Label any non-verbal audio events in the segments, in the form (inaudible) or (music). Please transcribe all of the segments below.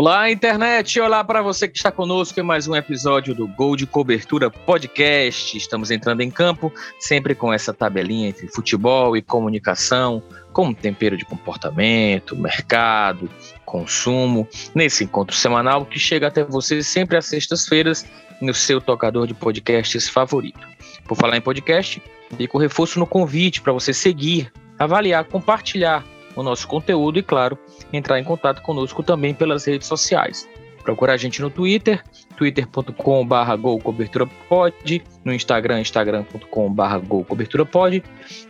Olá, internet! Olá para você que está conosco em mais um episódio do Gol de Cobertura Podcast. Estamos entrando em campo, sempre com essa tabelinha entre futebol e comunicação, como tempero de comportamento, mercado, consumo, nesse encontro semanal que chega até você sempre às sextas-feiras no seu tocador de podcasts favorito. Por falar em podcast, fica o reforço no convite para você seguir, avaliar, compartilhar o nosso conteúdo e, claro, entrar em contato conosco também pelas redes sociais. Procura a gente no Twitter, twitter.com.br golcoberturapod, no Instagram, instagram.com.br golcoberturapod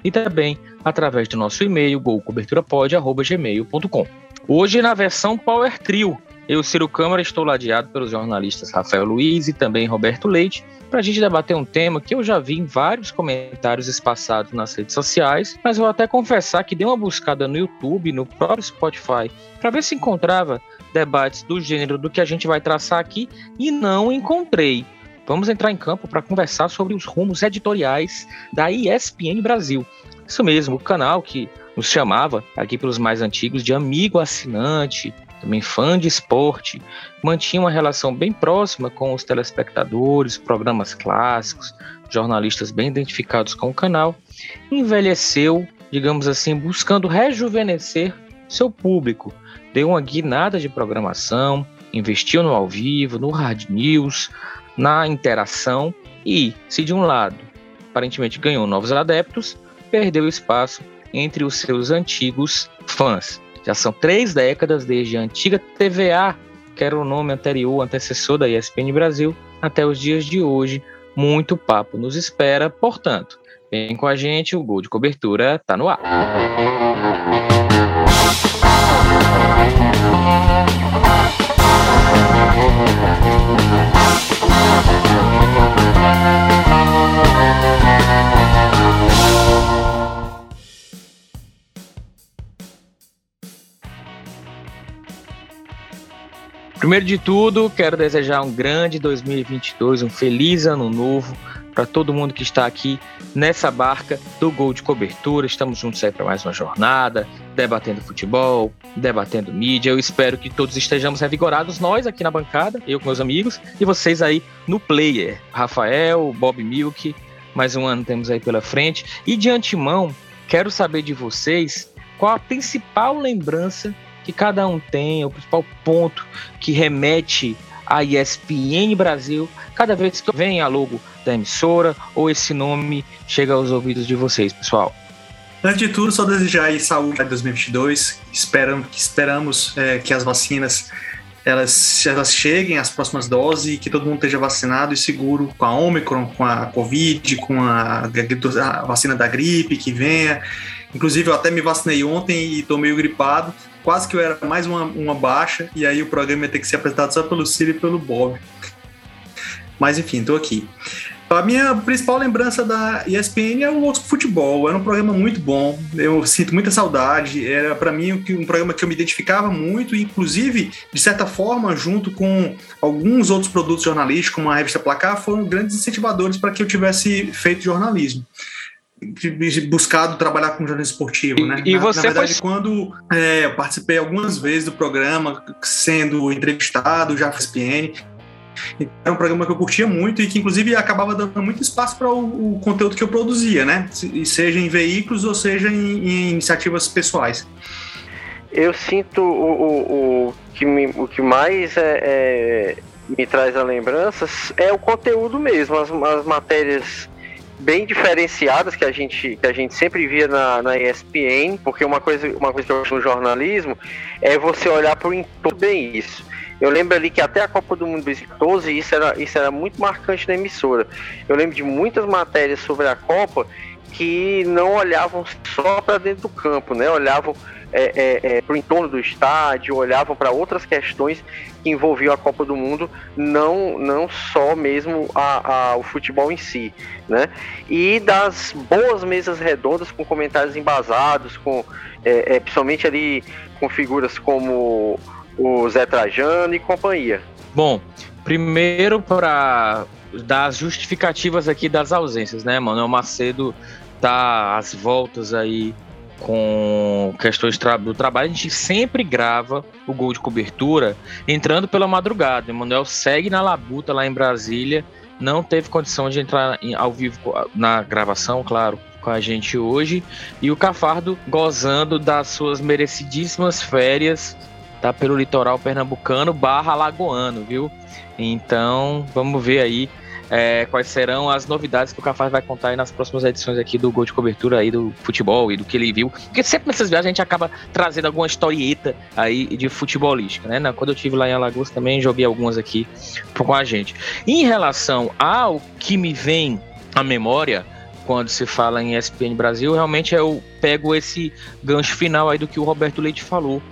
e também através do nosso e-mail golcoberturapod.gmail.com. Hoje na versão Power Trio, eu, Ciro Câmara, estou ladeado pelos jornalistas Rafael Luiz e também Roberto Leite para a gente debater um tema que eu já vi em vários comentários espaçados nas redes sociais, mas vou até confessar que dei uma buscada no YouTube, no próprio Spotify, para ver se encontrava debates do gênero do que a gente vai traçar aqui e não encontrei. Vamos entrar em campo para conversar sobre os rumos editoriais da ESPN Brasil. Isso mesmo, o canal que nos chamava, aqui pelos mais antigos, de amigo assinante, também fã de esporte, mantinha uma relação bem próxima com os telespectadores, programas clássicos, jornalistas bem identificados com o canal, envelheceu, digamos assim, buscando rejuvenescer seu público, deu uma guinada de programação, investiu no ao vivo, no hard news, na interação e, se de um lado aparentemente ganhou novos adeptos, perdeu espaço entre os seus antigos fãs. Já são três décadas desde a antiga TVA, que era o nome anterior, antecessor da ESPN Brasil, até os dias de hoje. Muito papo nos espera, portanto, vem com a gente, o Gol de Cobertura está no ar. Primeiro de tudo, quero desejar um grande 2022, um feliz ano novo para todo mundo que está aqui nessa barca do Gol de Cobertura. Estamos juntos aí para mais uma jornada, debatendo futebol, debatendo mídia. Eu espero que todos estejamos revigorados, nós aqui na bancada, eu com meus amigos, e vocês aí no player. Rafael, Bob Milk, mais um ano temos aí pela frente. E de antemão, quero saber de vocês qual a principal lembrança que cada um tem, o principal ponto que remete à ESPN Brasil, cada vez que vem a logo da emissora ou esse nome chega aos ouvidos de vocês, pessoal. Antes de tudo, só desejar aí saúde para 2022. Esperam, esperamos é, que as vacinas elas, elas cheguem, as próximas doses, e que todo mundo esteja vacinado e seguro com a Omicron, com a Covid, com a, a vacina da gripe que venha. Inclusive, eu até me vacinei ontem e estou meio gripado quase que eu era mais uma, uma baixa, e aí o programa ia ter que ser apresentado só pelo Ciro e pelo Bob. Mas enfim, estou aqui. A minha principal lembrança da ESPN é o Futebol. Era um programa muito bom. Eu sinto muita saudade. Era para mim um programa que eu me identificava muito, inclusive de certa forma, junto com alguns outros produtos jornalísticos, como a revista Placar, foram grandes incentivadores para que eu tivesse feito jornalismo buscado trabalhar com jornalismo esportivo, né? E, na, você na verdade, foi... quando é, eu participei algumas vezes do programa, sendo entrevistado já na ESPN, era um programa que eu curtia muito e que, inclusive, acabava dando muito espaço para o, o, conteúdo que eu produzia, né? Seja em veículos ou seja em, em iniciativas pessoais. Eu sinto o, o, o, que, me, o que mais é, é, me traz a lembranças é o conteúdo mesmo, as, as matérias bem diferenciadas que a gente, que a gente sempre via na, na ESPN, porque uma coisa, uma coisa que eu acho no jornalismo é você olhar para o entorno bem isso. Eu lembro ali que até a Copa do Mundo 2014 isso era, isso era muito marcante na emissora. Eu lembro de muitas matérias sobre a Copa que não olhavam só para dentro do campo, né? Olhavam é, é, é, para o entorno do estádio, olhavam para outras questões que envolviam a Copa do Mundo, não, não só mesmo a, a, o futebol em si, né? E das boas mesas redondas com comentários embasados, com é, é, principalmente ali com figuras como o Zé Trajano e companhia. Bom, primeiro para dar as justificativas aqui das ausências, né? Manuel Macedo tá às voltas aí com questões do trabalho, a gente sempre grava o gol de cobertura entrando pela madrugada. O Emanuel segue na labuta lá em Brasília, não teve condição de entrar ao vivo na gravação, claro, com a gente hoje. E o Cafardo gozando das suas merecidíssimas férias tá pelo litoral pernambucano barra lagoano, viu? Então, vamos ver aí é, quais serão as novidades que o Cafaz vai contar nas próximas edições aqui do Gol de Cobertura aí do futebol e do que ele viu. Porque sempre nessas viagens a gente acaba trazendo alguma historieta aí de futebolística, né? Quando eu tive lá em Alagoas também joguei algumas aqui com a gente. Em relação ao que me vem à memória, quando se fala em ESPN Brasil, realmente eu pego esse gancho final aí do que o Roberto Leite falou,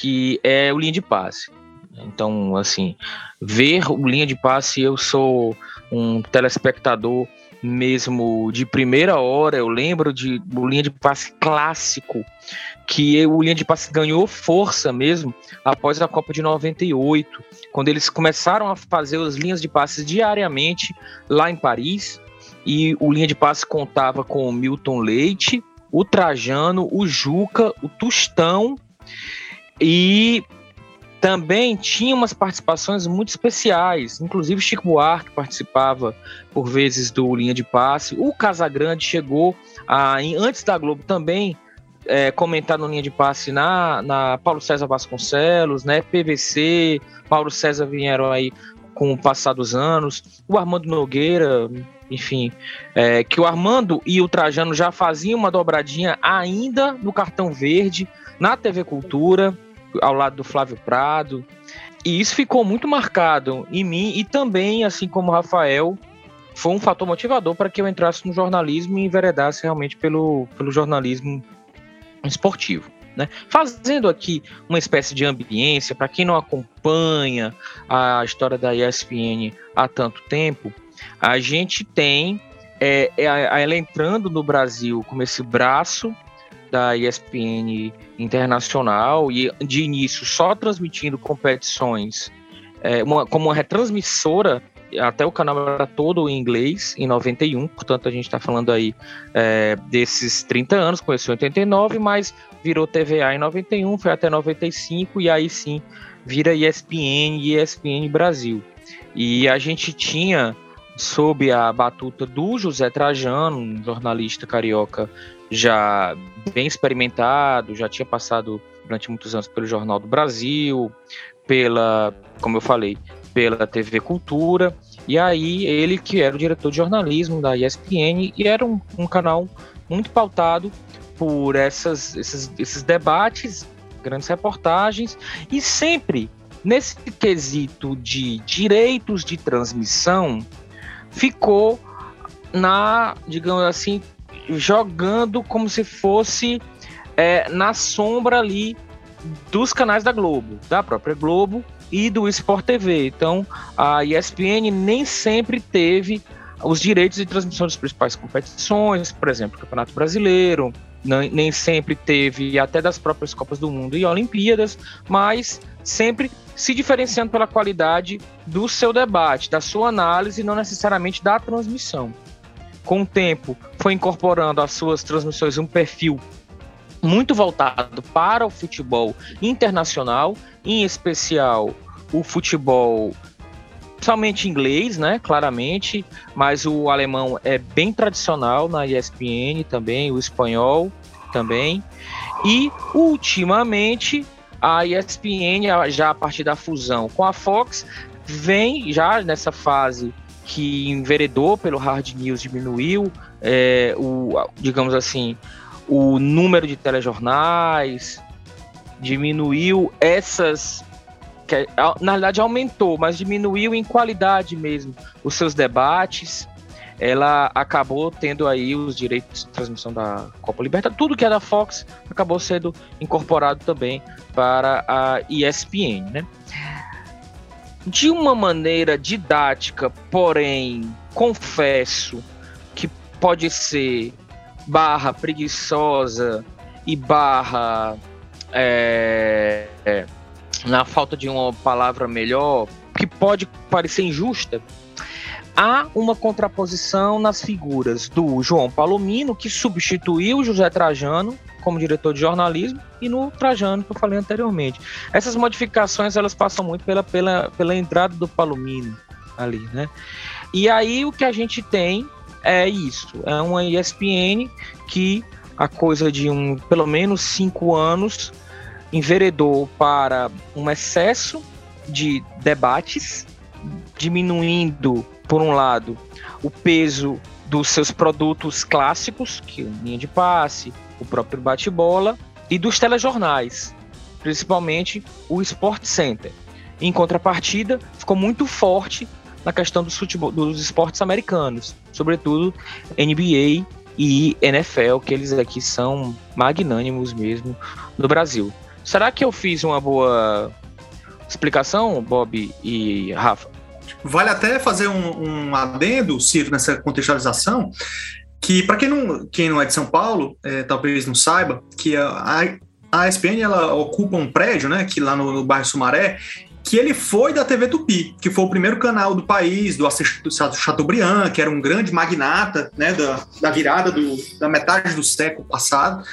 que é o linha de passe. Então, assim, ver o linha de passe, eu sou um telespectador mesmo de primeira hora. Eu lembro de o linha de passe clássico, que o linha de passe ganhou força mesmo após a Copa de 98, quando eles começaram a fazer as linhas de passes diariamente lá em Paris. E o linha de passe contava com o Milton Leite, o Trajano, o Juca, o Tustão e também tinha umas participações muito especiais, inclusive Chico Buarque participava por vezes do linha de passe. O Casagrande chegou a, antes da Globo também é, comentar no linha de passe na, na Paulo César Vasconcelos, né? PVC, Paulo César vieram aí com o passar dos anos, o Armando Nogueira, enfim, é, que o Armando e o Trajano já faziam uma dobradinha ainda no cartão verde, na TV Cultura ao lado do Flávio Prado. E isso ficou muito marcado em mim e também, assim como o Rafael, foi um fator motivador para que eu entrasse no jornalismo e enveredasse realmente pelo, pelo jornalismo esportivo. Né? Fazendo aqui uma espécie de ambiência, para quem não acompanha a história da ESPN há tanto tempo, a gente tem é, é, ela entrando no Brasil como esse braço da ESPN internacional e de início só transmitindo competições é, uma, como uma retransmissora até o canal era todo em inglês em 91, portanto a gente está falando aí é, desses 30 anos, começou em 89, mas virou TVA em 91, foi até 95 e aí sim vira ESPN e ESPN Brasil. E a gente tinha sob a batuta do José Trajano, um jornalista carioca já bem experimentado, já tinha passado durante muitos anos pelo Jornal do Brasil, pela, como eu falei, pela TV Cultura, e aí ele que era o diretor de jornalismo da ESPN e era um, um canal muito pautado por essas, esses, esses debates, grandes reportagens e sempre nesse quesito de direitos de transmissão ficou na, digamos assim, jogando como se fosse é, na sombra ali dos canais da Globo, da própria Globo e do Sport TV. Então, a ESPN nem sempre teve os direitos de transmissão das principais competições, por exemplo, Campeonato Brasileiro, nem sempre teve até das próprias Copas do Mundo e Olimpíadas, mas sempre se diferenciando pela qualidade do seu debate, da sua análise, não necessariamente da transmissão com o tempo, foi incorporando às suas transmissões um perfil muito voltado para o futebol internacional, em especial o futebol somente inglês, né, claramente, mas o alemão é bem tradicional na ESPN também, o espanhol também. E ultimamente a ESPN já a partir da fusão com a Fox vem já nessa fase que enveredou pelo hard news diminuiu, é, o, digamos assim, o número de telejornais, diminuiu essas. Que, na verdade, aumentou, mas diminuiu em qualidade mesmo os seus debates. Ela acabou tendo aí os direitos de transmissão da Copa Libertadores, tudo que é da Fox acabou sendo incorporado também para a ESPN, né? De uma maneira didática, porém, confesso que pode ser barra preguiçosa e barra é, é, na falta de uma palavra melhor, que pode parecer injusta, há uma contraposição nas figuras do João Palomino, que substituiu José Trajano como diretor de jornalismo e no Trajano, que eu falei anteriormente. Essas modificações elas passam muito pela, pela, pela entrada do Palomino ali, né? E aí o que a gente tem é isso, é uma ESPN que a coisa de um pelo menos cinco anos enveredou para um excesso de debates, diminuindo, por um lado, o peso dos seus produtos clássicos, que é linha de passe, o próprio bate-bola, e dos telejornais, principalmente o Sport Center. Em contrapartida, ficou muito forte na questão dos, futebol, dos esportes americanos, sobretudo NBA e NFL, que eles aqui são magnânimos mesmo no Brasil. Será que eu fiz uma boa explicação, Bob e Rafa? Vale até fazer um, um adendo, Ciro, nessa contextualização, que para quem não, quem não é de São Paulo, é, talvez não saiba, que a, a ESPN ela ocupa um prédio, né, que lá no, no bairro Sumaré, que ele foi da TV Tupi, que foi o primeiro canal do país, do, Chateaubriand, que era um grande magnata né, da, da virada do, da metade do século passado.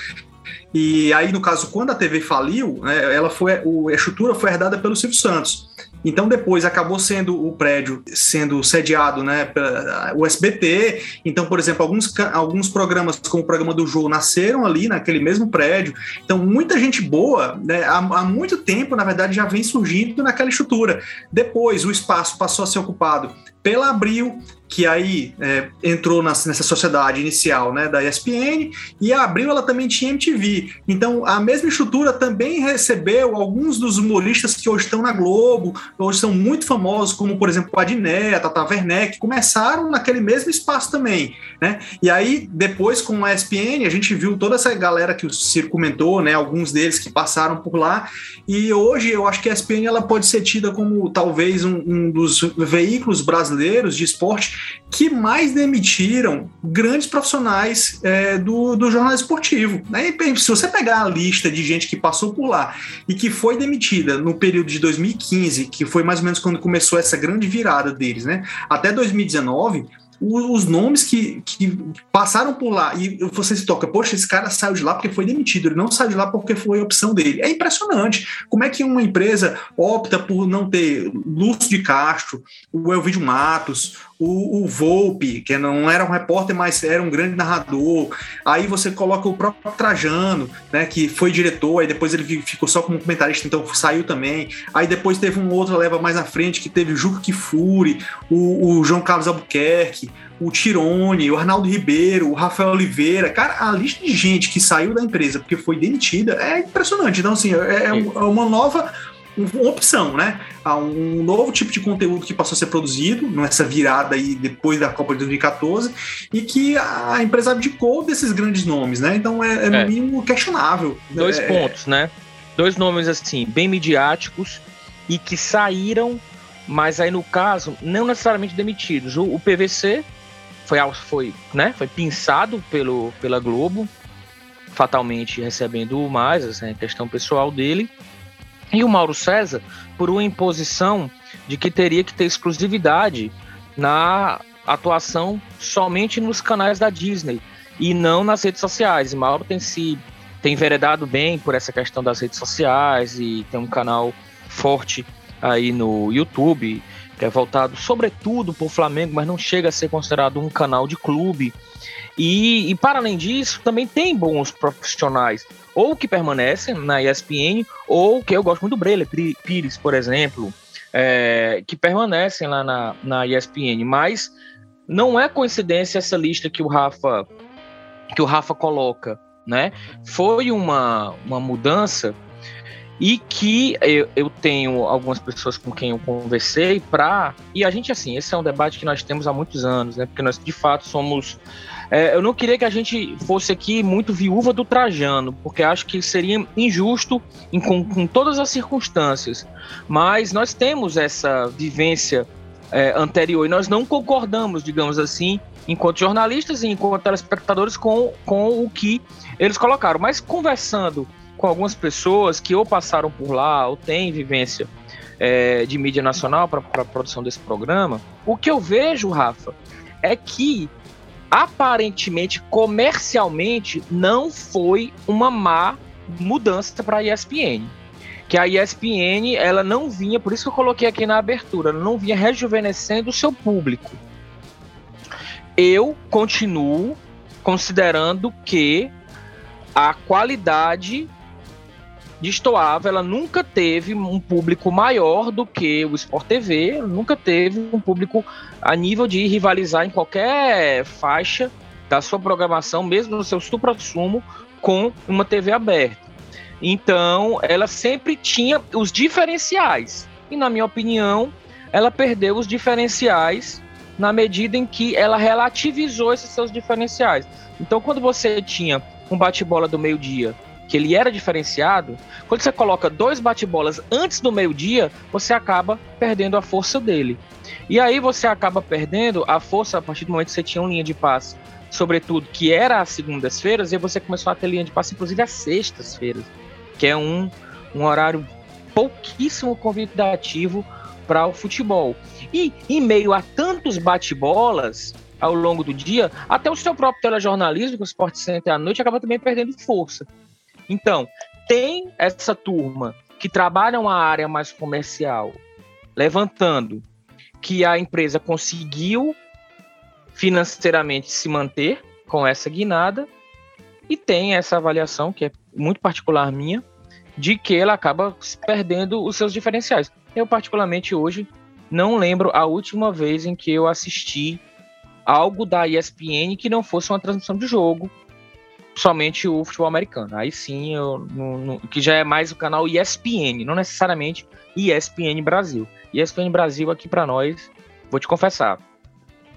E aí, no caso, quando a TV faliu, né, ela foi, o, a estrutura foi herdada pelo Silvio Santos. Então depois acabou sendo o prédio sendo sediado, né, pela SBT. Então, por exemplo, alguns, alguns programas como o programa do Jogo nasceram ali naquele mesmo prédio. Então, muita gente boa, né, há, há muito tempo, na verdade, já vem surgindo naquela estrutura. Depois o espaço passou a ser ocupado pela Abril, que aí é, entrou nessa sociedade inicial né, da ESPN, e a Abril ela também tinha MTV. Então a mesma estrutura também recebeu alguns dos humoristas que hoje estão na Globo, hoje são muito famosos, como por exemplo o Adné, a Tata Werneck, começaram naquele mesmo espaço também. Né? E aí depois com a ESPN a gente viu toda essa galera que o Ciro comentou, né, alguns deles que passaram por lá, e hoje eu acho que a ESPN ela pode ser tida como talvez um, um dos veículos brasileiros de esporte que mais demitiram grandes profissionais é, do, do jornalismo esportivo. Né? se você pegar a lista de gente que passou por lá e que foi demitida no período de 2015, que foi mais ou menos quando começou essa grande virada deles, né? até 2019, os nomes que, que passaram por lá e você se toca, poxa, esse cara saiu de lá porque foi demitido, ele não saiu de lá porque foi opção dele. É impressionante como é que uma empresa opta por não ter Lúcio de Castro, o Elvídio Matos, o, o Volpe, que não era um repórter, mas era um grande narrador. Aí você coloca o próprio Trajano, né, que foi diretor, aí depois ele ficou só como comentarista, então saiu também. Aí depois teve um outro leva mais na frente, que teve o Juca Kifuri, o, o João Carlos Albuquerque, o Tirone, o Arnaldo Ribeiro, o Rafael Oliveira. Cara, a lista de gente que saiu da empresa porque foi demitida é impressionante. Então, assim, é, é uma nova uma opção, né? Há um novo tipo de conteúdo que passou a ser produzido nessa virada aí depois da Copa de 2014 e que a empresa abdicou desses grandes nomes, né? Então é, é no é. mínimo questionável. Dois é, pontos, né? Dois nomes assim, bem midiáticos e que saíram, mas aí no caso, não necessariamente demitidos. O, o PVC foi, foi, né, foi pinçado pelo, pela Globo, fatalmente recebendo mais, assim, questão pessoal dele. E o Mauro César, por uma imposição de que teria que ter exclusividade na atuação somente nos canais da Disney e não nas redes sociais. E Mauro tem se tem enveredado bem por essa questão das redes sociais e tem um canal forte aí no YouTube, que é voltado sobretudo para o Flamengo, mas não chega a ser considerado um canal de clube. E, e para além disso, também tem bons profissionais ou que permanecem na ESPN, ou que eu gosto muito do Breler Pires, por exemplo, é, que permanecem lá na, na ESPN, mas não é coincidência essa lista que o Rafa que o Rafa coloca, né? Foi uma, uma mudança e que eu, eu tenho algumas pessoas com quem eu conversei para e a gente assim esse é um debate que nós temos há muitos anos, né? Porque nós de fato somos é, eu não queria que a gente fosse aqui muito viúva do Trajano, porque acho que seria injusto em, com, com, todas as circunstâncias. Mas nós temos essa vivência é, anterior e nós não concordamos, digamos assim, enquanto jornalistas e enquanto telespectadores, com, com o que eles colocaram. Mas conversando com algumas pessoas que ou passaram por lá ou têm vivência é, de mídia nacional para a produção desse programa, o que eu vejo, Rafa, é que aparentemente, comercialmente, não foi uma má mudança para a ESPN. Que a ESPN, ela não vinha, por isso que eu coloquei aqui na abertura, ela não vinha rejuvenescendo o seu público. Eu continuo considerando que a qualidade destoava, ela nunca teve um público maior do que o Sport TV, nunca teve um público a nível de rivalizar em qualquer faixa da sua programação, mesmo no seu supra-sumo, com uma TV aberta. Então, ela sempre tinha os diferenciais. E, na minha opinião, ela perdeu os diferenciais na medida em que ela relativizou esses seus diferenciais. Então, quando você tinha um bate-bola do meio-dia que ele era diferenciado, quando você coloca dois bate-bolas antes do meio-dia, você acaba perdendo a força dele. E aí você acaba perdendo a força a partir do momento que você tinha uma linha de passe, sobretudo que era às segundas-feiras, e você começou a ter linha de passe, inclusive às sextas-feiras, que é um, um horário pouquíssimo convidativo para o futebol. E em meio a tantos bate-bolas ao longo do dia, até o seu próprio telejornalismo, que o Sport Center à noite, acaba também perdendo força. Então, tem essa turma que trabalha uma área mais comercial, levantando que a empresa conseguiu financeiramente se manter com essa guinada, e tem essa avaliação, que é muito particular minha, de que ela acaba perdendo os seus diferenciais. Eu, particularmente, hoje, não lembro a última vez em que eu assisti algo da ESPN que não fosse uma transmissão de jogo, somente o futebol americano. Aí sim, eu, no, no, que já é mais o canal ESPN, não necessariamente ESPN Brasil. ESPN Brasil aqui para nós, vou te confessar,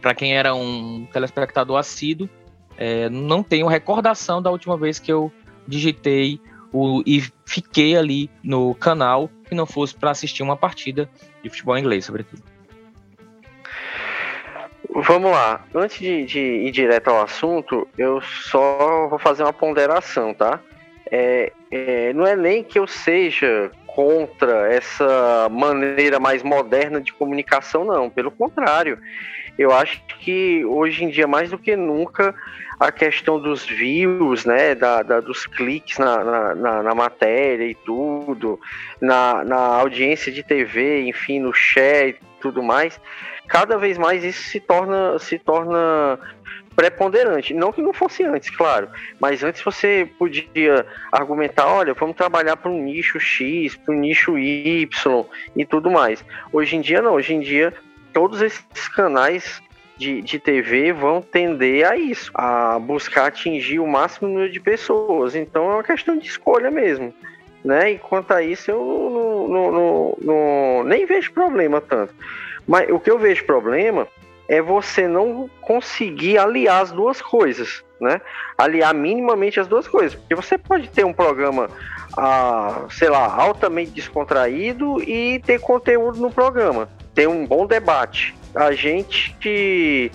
para quem era um telespectador assíduo, é, não tenho recordação da última vez que eu digitei o, e fiquei ali no canal que não fosse para assistir uma partida de futebol inglês, sobretudo. Vamos lá. Antes de, de, ir direto ao assunto, eu só vou fazer uma ponderação, tá? É, é, não é nem que eu seja contra essa maneira mais moderna de comunicação, não. Pelo contrário, eu acho que hoje em dia, mais do que nunca, a questão dos views, né, da, da dos cliques na, na, na, na, matéria e tudo, na, na audiência de TV, enfim, no chat e tudo mais, cada vez mais isso se torna, se torna preponderante. Não que não fosse antes, claro, mas antes você podia argumentar, olha, vamos trabalhar para um nicho X, para um nicho Y e tudo mais. Hoje em dia não, hoje em dia todos esses canais de, de TV vão tender a isso, a buscar atingir o máximo número de pessoas. Então é uma questão de escolha mesmo. Né? E quanto a isso, eu não, não, não, nem vejo problema tanto. Mas o que eu vejo problema é você não conseguir aliar as duas coisas, né? Aliar minimamente as duas coisas. Porque você pode ter um programa, ah, sei lá, altamente descontraído e ter conteúdo no programa. Ter um bom debate. A gente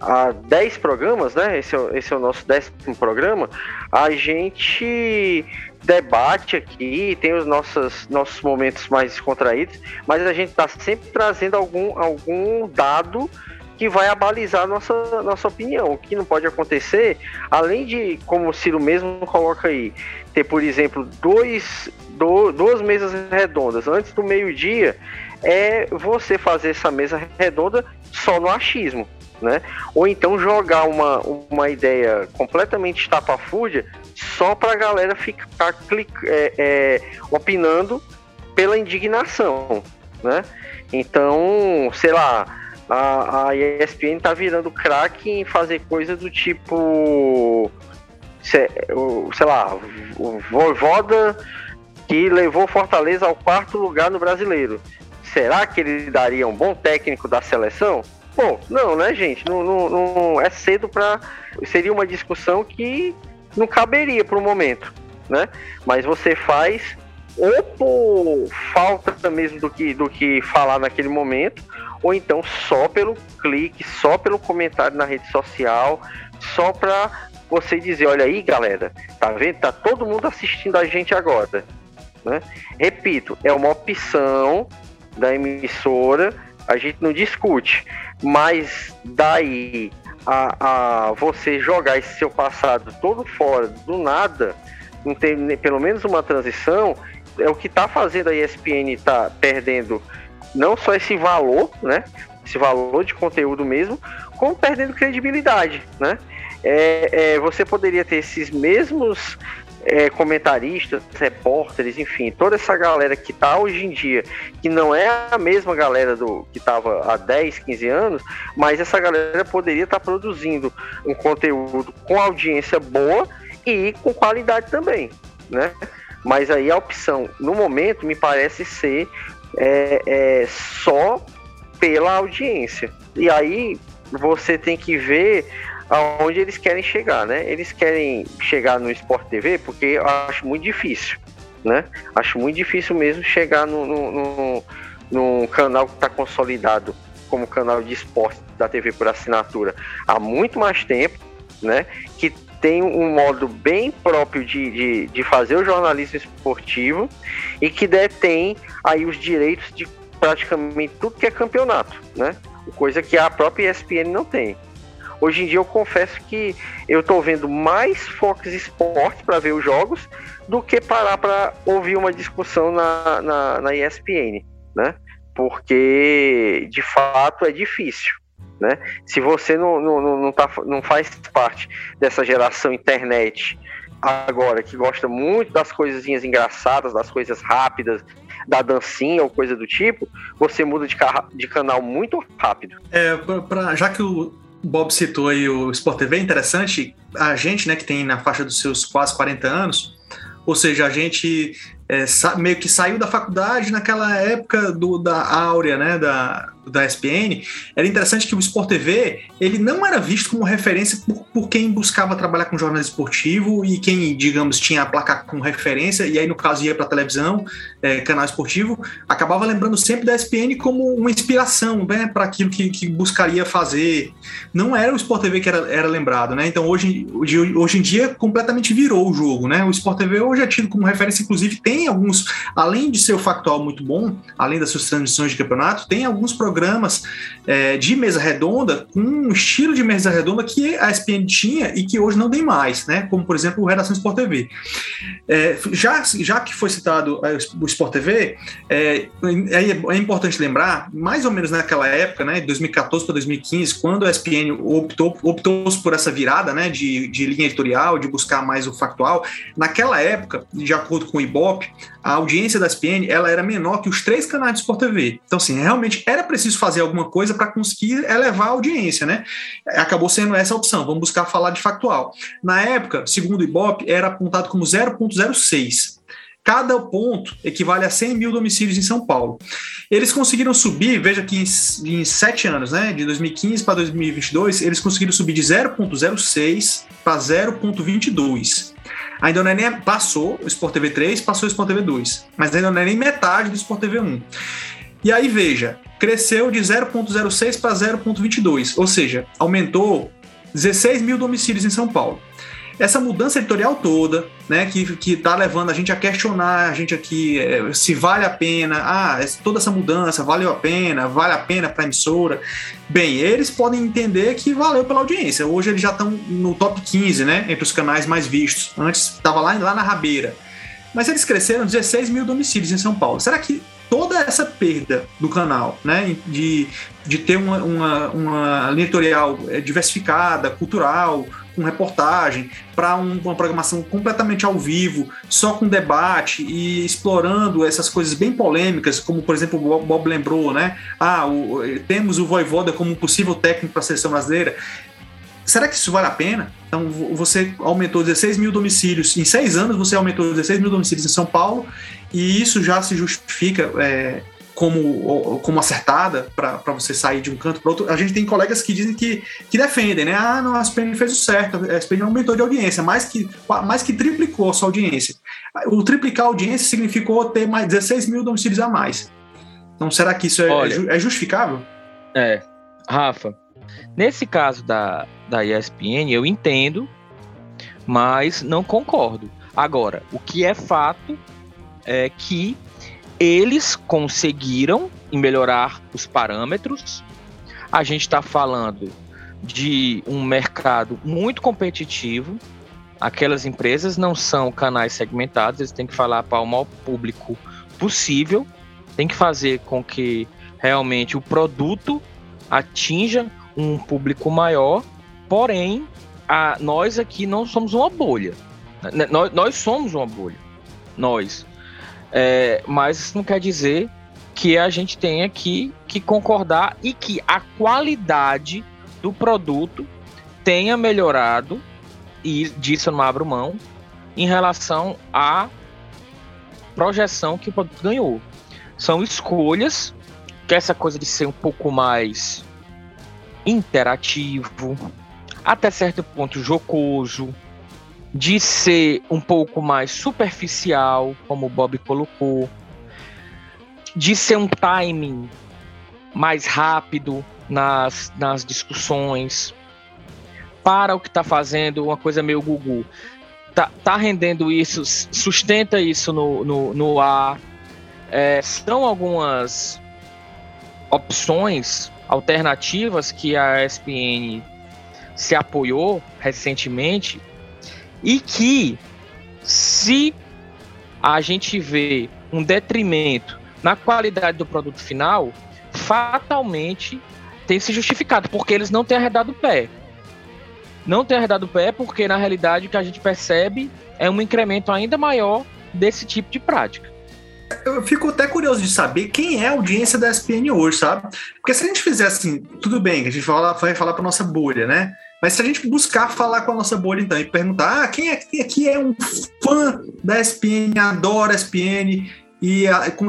há 10 programas, né? Esse é, esse é o nosso décimo programa. A gente debate aqui, tem os nossos, nossos momentos mais descontraídos, mas a gente está sempre trazendo algum, algum dado que vai abalizar nossa, nossa opinião. O que não pode acontecer, além de, como o Ciro mesmo coloca aí, ter, por exemplo, dois, do, duas mesas redondas antes do meio-dia, é você fazer essa mesa redonda só no achismo. Né? Ou então jogar uma, uma ideia completamente estapafúrdia só para a galera ficar clic, é, é, opinando pela indignação, né? Então, sei lá, a, a ESPN tá virando craque em fazer coisa do tipo, sei, sei lá, o Voivoda que levou Fortaleza ao quarto lugar no Brasileiro. Será que ele daria um bom técnico da seleção? Bom, não, né, gente? Não, não, não é cedo para. Seria uma discussão que não caberia para o momento, né? Mas você faz ou por falta mesmo do que, do que falar naquele momento, ou então só pelo clique, só pelo comentário na rede social, só para você dizer, olha aí, galera, tá vendo? Tá todo mundo assistindo a gente agora, né? Repito, é uma opção da emissora, a gente não discute, mas daí a, a você jogar esse seu passado todo fora, do nada, não tem pelo menos uma transição, é o que está fazendo a ESPN tá perdendo não só esse valor, né? Esse valor de conteúdo mesmo, como perdendo credibilidade, né? É, é, você poderia ter esses mesmos é, comentaristas, repórteres, enfim, toda essa galera que está hoje em dia, que não é a mesma galera do que estava há 10, 15 anos, mas essa galera poderia estar tá produzindo um conteúdo com audiência boa e com qualidade também, né? Mas aí a opção, no momento, me parece ser é, é só pela audiência. E aí você tem que ver aonde eles querem chegar, né? Eles querem chegar no Sport TV porque eu acho muito difícil, né? Acho muito difícil mesmo chegar no, no, no, no canal que está consolidado como canal de esporte da TV por assinatura há muito mais tempo, né? Que tem um modo bem próprio de, de, de fazer o jornalismo esportivo e que detém aí os direitos de praticamente tudo que é campeonato, né? Coisa que a própria ESPN não tem. Hoje em dia eu confesso que eu estou vendo mais Fox Sports para ver os jogos do que parar para ouvir uma discussão na, na, na ESPN, né? Porque de fato é difícil. Né? Se você não, não, não, tá, não faz parte dessa geração internet agora, que gosta muito das coisinhas engraçadas, das coisas rápidas, da dancinha ou coisa do tipo, você muda de, de canal muito rápido. É, pra, já que o, Bob citou aí o Sport TV, interessante, a gente, né, que tem na faixa dos seus quase 40 anos, ou seja, a gente é, meio que saiu da faculdade naquela época do, da áurea, né, da, da ESPN, era interessante que o Sport TV ele não era visto como referência por, por quem buscava trabalhar com jornalismo esportivo e quem, digamos, tinha a placa com referência, e aí no caso ia para televisão, é, canal esportivo, acabava lembrando sempre da ESPN como uma inspiração né, para aquilo que, que, buscaria fazer. Não era o Sport TV que era, era lembrado, né? Então hoje, hoje, hoje em dia completamente virou o jogo, né? O Sport TV hoje é tido como referência, inclusive tem alguns, além de ser o factual muito bom, além das suas transmissões de campeonato, tem alguns programas programas é, de mesa redonda com um estilo de mesa redonda que a ESPN tinha e que hoje não tem mais, né? Como, por exemplo, o Redação Sport TV. É, já, já que foi citado é, o Sport TV, é, é, é, importante lembrar, mais ou menos naquela época, né, de 2014 para 2015, quando a ESPN optou, optou por essa virada né, de, de linha editorial, de buscar mais o factual, naquela época, de acordo com o Ibope, a audiência da ESPN ela era menor que os três canais de Sport TV. Então, assim, realmente era preciso preciso fazer alguma coisa para conseguir elevar a audiência, né? Acabou sendo essa a opção, vamos buscar falar de factual. Na época, segundo o Ibope, era apontado como 0,06. Cada ponto equivale a 100 mil domicílios em São Paulo. Eles conseguiram subir, veja que em, em sete anos, né, de 2015 para 2022, eles conseguiram subir de 0,06 para 0,22. Ainda não é nem passou o Sport TV 3, passou o Sport TV 2, mas ainda não é nem metade do Sport TV 1. E aí veja, cresceu de 0,06 para 0,22, ou seja, aumentou 16 mil domicílios em São Paulo. Essa mudança editorial toda, né, que está levando a gente a questionar a gente aqui é, se vale a pena, ah, toda essa mudança valeu a pena, vale a pena para a emissora. Bem, eles podem entender que valeu pela audiência. Hoje eles já estão no top 15, né, entre os canais mais vistos. Antes estava lá, lá na rabeira. Mas eles cresceram 16 mil domicílios em São Paulo. Será que toda essa perda do canal, né, de, de ter uma, uma, uma editorial é, diversificada, cultural, com reportagem, para um, uma programação completamente ao vivo, só com debate e explorando essas coisas bem polêmicas, como por exemplo o Bob lembrou, né? Ah, o, temos o Voivoda como possível técnico para a seleção brasileira. Será que isso vale a pena? Então, você aumentou 16 mil domicílios, em seis anos você aumentou 16 mil domicílios em São Paulo e isso já se justifica é, como, como acertada para você sair de um canto para outro. A gente tem colegas que dizem que, que defendem, né? Ah, não, a SPN fez o certo, a SPN aumentou de audiência, mais que, mais que triplicou a sua audiência. O triplicar a audiência significou ter mais 16 mil domicílios a mais. Então, será que isso é, Olha, é justificável? É, Rafa, nesse caso da, da ESPN, eu entendo, mas não concordo. Agora, o que é fato é que eles conseguiram melhorar os parâmetros. A gente está falando de um mercado muito competitivo. Aquelas empresas não são canais segmentados, eles têm que falar para o maior público possível, tem que fazer com que realmente o produto atinja um público maior, porém, a, nós aqui não somos uma bolha. Né, nós, nós somos uma bolha. Nós. É, mas isso não quer dizer que a gente tenha que, que concordar e que a qualidade do produto tenha melhorado, e disso eu não abro mão, em relação à projeção que o produto ganhou. São escolhas, que essa coisa de ser um pouco mais interativo, até certo ponto jocoso, de ser um pouco mais superficial, como o Bob colocou, de ser um timing mais rápido nas, nas discussões, para o que está fazendo, uma coisa meio Gugu. Tá, tá rendendo isso, sustenta isso no, no, no ar. É, são algumas opções alternativas que a ESPN se apoiou recentemente e que se a gente vê um detrimento na qualidade do produto final, fatalmente tem se justificado, porque eles não têm arredado o pé. Não têm arredado o pé porque, na realidade, o que a gente percebe é um incremento ainda maior desse tipo de prática. Eu fico até curioso de saber quem é a audiência da ESPN hoje, sabe? Porque se a gente fizer assim, tudo bem, a gente fala, vai falar para nossa bolha, né? Mas se a gente buscar falar com a nossa bolha, então, e perguntar, ah, quem é que aqui é um fã da ESPN, adora a ESPN, e,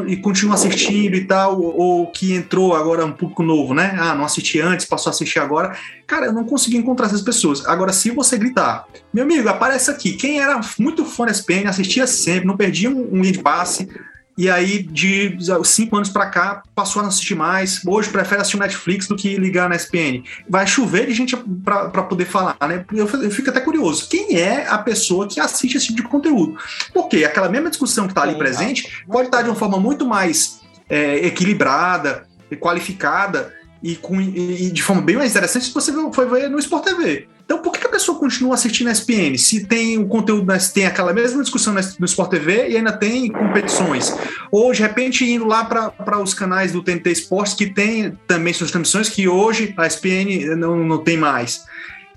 e continua assistindo e tal, ou, que entrou agora um público novo, né? Ah, não assisti antes, passou a assistir agora. Cara, eu não consegui encontrar essas pessoas. Agora, se você gritar, meu amigo, aparece aqui. Quem era muito fã da SPN, assistia sempre, não perdia um, um de passe, e aí, de cinco anos para cá, passou a não assistir mais. Hoje prefere assistir Netflix do que ligar na SPN. Vai chover de gente para poder falar, né? Eu, eu, fico até curioso. Quem é a pessoa que assiste esse tipo de conteúdo? Porque aquela mesma discussão que está ali presente pode estar de uma forma muito mais é, equilibrada, qualificada e, com, e de forma bem mais interessante se você for ver no Sport TV. Então, por que a pessoa continua assistindo a SPN se tem o conteúdo, tem aquela mesma discussão no Sport TV e ainda tem competições? Ou, de repente, indo lá para os canais do TNT Esportes, que tem também suas transmissões, que hoje a SPN não, não tem mais.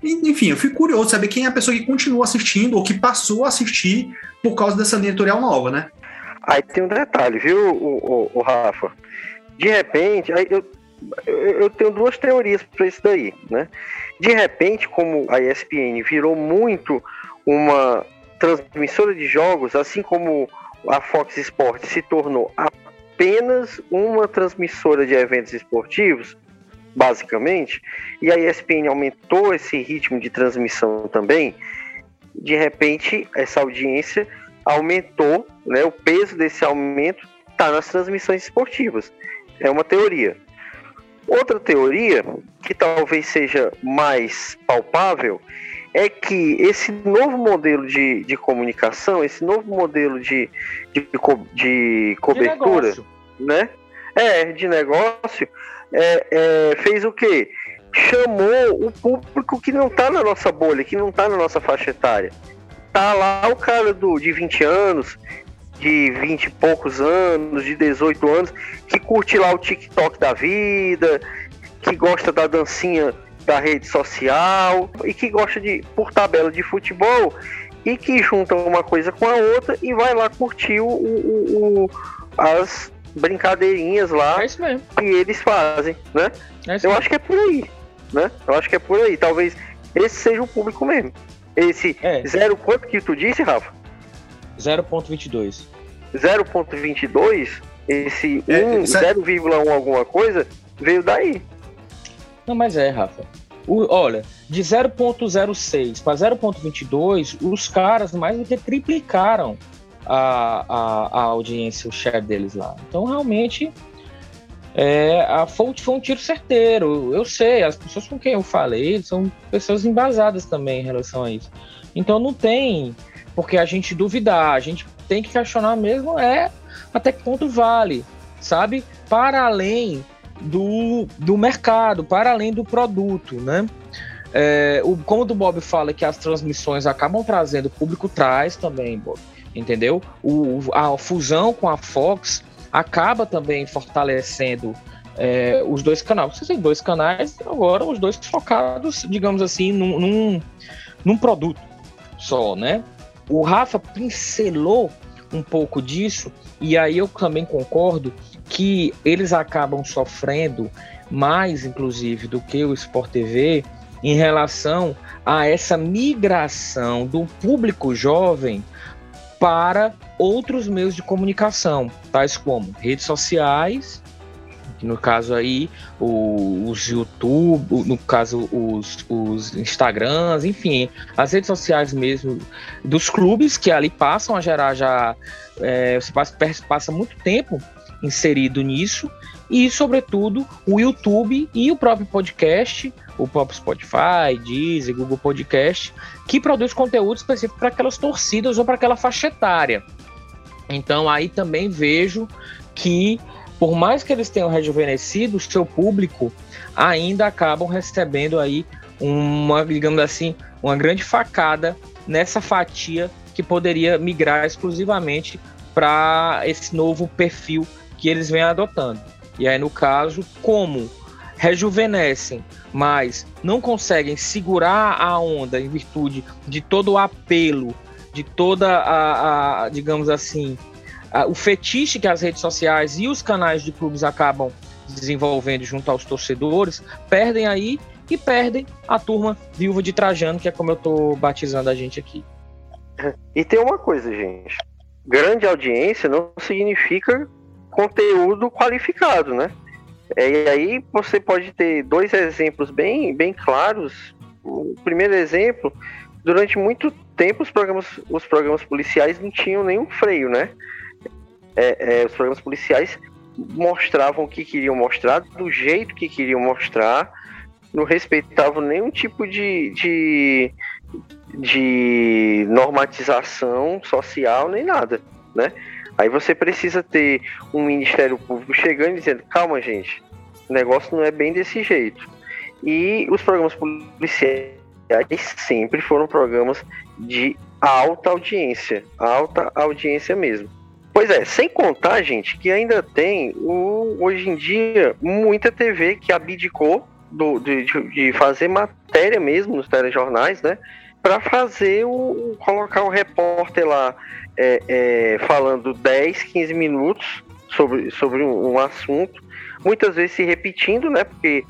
Enfim, eu fico curioso de saber quem é a pessoa que continua assistindo ou que passou a assistir por causa dessa linha editorial nova, né? Aí tem um detalhe, viu, o, o, o Rafa? De repente, aí eu, eu tenho duas teorias para isso daí, né? De repente, como a ESPN virou muito uma transmissora de jogos, assim como a Fox Sports se tornou apenas uma transmissora de eventos esportivos, basicamente, e a ESPN aumentou esse ritmo de transmissão também, de repente essa audiência aumentou, né, o peso desse aumento está nas transmissões esportivas. É uma teoria. Outra teoria, que talvez seja mais palpável, é que esse novo modelo de, de comunicação, esse novo modelo de, de, de cobertura, de né? É, de negócio, é, é, fez o quê? Chamou o público que não está na nossa bolha, que não está na nossa faixa etária. Tá lá o cara do, de 20 anos, de 20 e poucos anos, de 18 anos, que curte lá o TikTok da vida, que gosta da dancinha da rede social e que gosta de, por tabela de futebol e que junta uma coisa com a outra e vai lá curtir o, o, o as brincadeirinhas lá é que eles fazem, né? É Eu acho que é por aí, né? Eu acho que é por aí. Talvez esse seja o público mesmo. Esse é. zero quanto que tu disse, Rafa? 0.22. 0.22, esse é, 1, 0,1 alguma coisa, veio daí. Não, mas é, Rafa. O, olha, de 0.06 para 0.22, os caras mais do que triplicaram a, a, a audiência, o share deles lá. Então, realmente, é, a, foi, foi um tiro certeiro. Eu sei, as pessoas com quem eu falei são pessoas embasadas também em relação a isso. Então, não tem porque a gente duvidar, a gente tem que questionar mesmo é até que ponto vale, sabe? Para além do, do mercado, para além do produto, né? é, o, como o Bob fala que as transmissões acabam trazendo, o público traz também, Bob, entendeu? O, a fusão com a Fox acaba também fortalecendo é, os dois canais. Você tem dois canais, agora os dois focados, digamos assim, num, num, num produto só, né? O Rafa pincelou um pouco disso, e aí eu também concordo que eles acabam sofrendo mais, inclusive, do que o Sport TV em relação a essa migração do público jovem para outros meios de comunicação, tais como redes sociais, no caso aí os YouTube, no caso os, os Instagrams, enfim, as redes sociais mesmo dos clubes que ali passam a gerar já é, você passa, passa muito tempo inserido nisso e sobretudo o YouTube e o próprio podcast, o próprio Spotify, Deezer, Google Podcast, que produz conteúdo específico para aquelas torcidas ou para aquela faixa etária. Então aí também vejo que por mais que eles tenham rejuvenescido o seu público, ainda acabam recebendo aí uma, digamos assim, uma grande facada nessa fatia que poderia migrar exclusivamente para esse novo perfil que eles vêm adotando. E aí, no caso, como rejuvenescem, mas não conseguem segurar a onda em virtude de todo o apelo, de toda a, a digamos assim, o fetiche que as redes sociais e os canais de clubes acabam desenvolvendo junto aos torcedores, perdem aí e perdem a turma viúva de Trajano, que é como eu estou batizando a gente aqui. E tem uma coisa, gente. Grande audiência não significa conteúdo qualificado, né? É, e aí você pode ter dois exemplos bem, bem claros. O primeiro exemplo, durante muito tempo os programas, os programas policiais não tinham nenhum freio, né? É, é, os programas policiais mostravam o que queriam mostrar, do jeito que queriam mostrar, não respeitavam nenhum tipo de, de, de normatização social, nem nada, né? Aí você precisa ter um Ministério Público chegando e dizendo, calma gente, o negócio não é bem desse jeito. E os programas policiais sempre foram programas de alta audiência, alta audiência mesmo. Pois é, sem contar, gente, que ainda tem o, hoje em dia muita TV que abdicou do, de, de fazer matéria mesmo nos telejornais, né? Para fazer o. colocar o repórter lá é, é, falando 10, 15 minutos sobre, sobre um, um assunto, muitas vezes se repetindo, né? Porque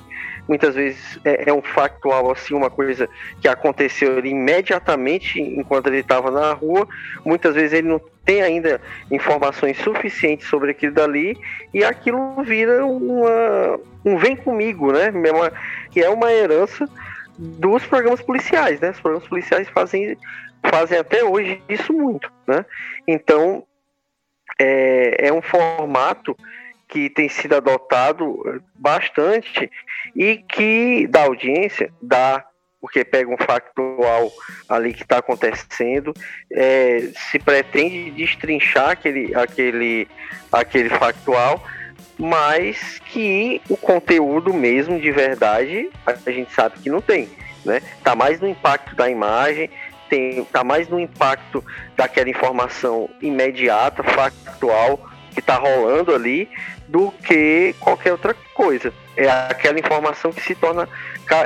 muitas vezes é, é, um factual, assim, uma coisa que aconteceu imediatamente enquanto ele estava na rua. Muitas vezes ele não tem ainda informações suficientes sobre aquilo dali e aquilo vira uma, um vem comigo, né? Que é uma herança dos programas policiais, né? Os programas policiais fazem, fazem até hoje isso muito, né? Então, é, é um formato que tem sido adotado bastante e que dá audiência, dá porque pega um factual ali que está acontecendo, é, se pretende destrinchar aquele, aquele, aquele factual, mas que o conteúdo mesmo de verdade a gente sabe que não tem, né? Tá mais no impacto da imagem, tem, tá mais no impacto daquela informação imediata, factual que está rolando ali, do que qualquer outra coisa. É aquela informação que se torna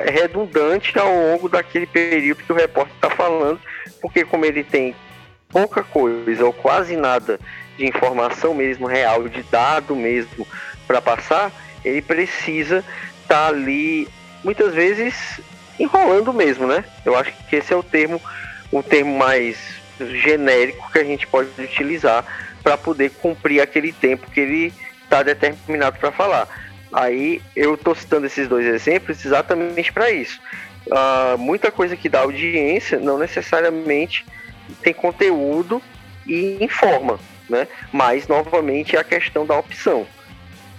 redundante ao longo daquele período que o repórter está falando, porque como ele tem pouca coisa ou quase nada de informação mesmo real, de dado mesmo para passar, ele precisa estar tá ali muitas vezes enrolando mesmo, né? Eu acho que esse é o termo, o termo mais genérico que a gente pode utilizar para poder cumprir aquele tempo que ele está determinado para falar. Aí eu estou citando esses dois exemplos exatamente para isso. Uh, muita coisa que dá audiência não necessariamente tem conteúdo e informa, né? Mas novamente é a questão da opção.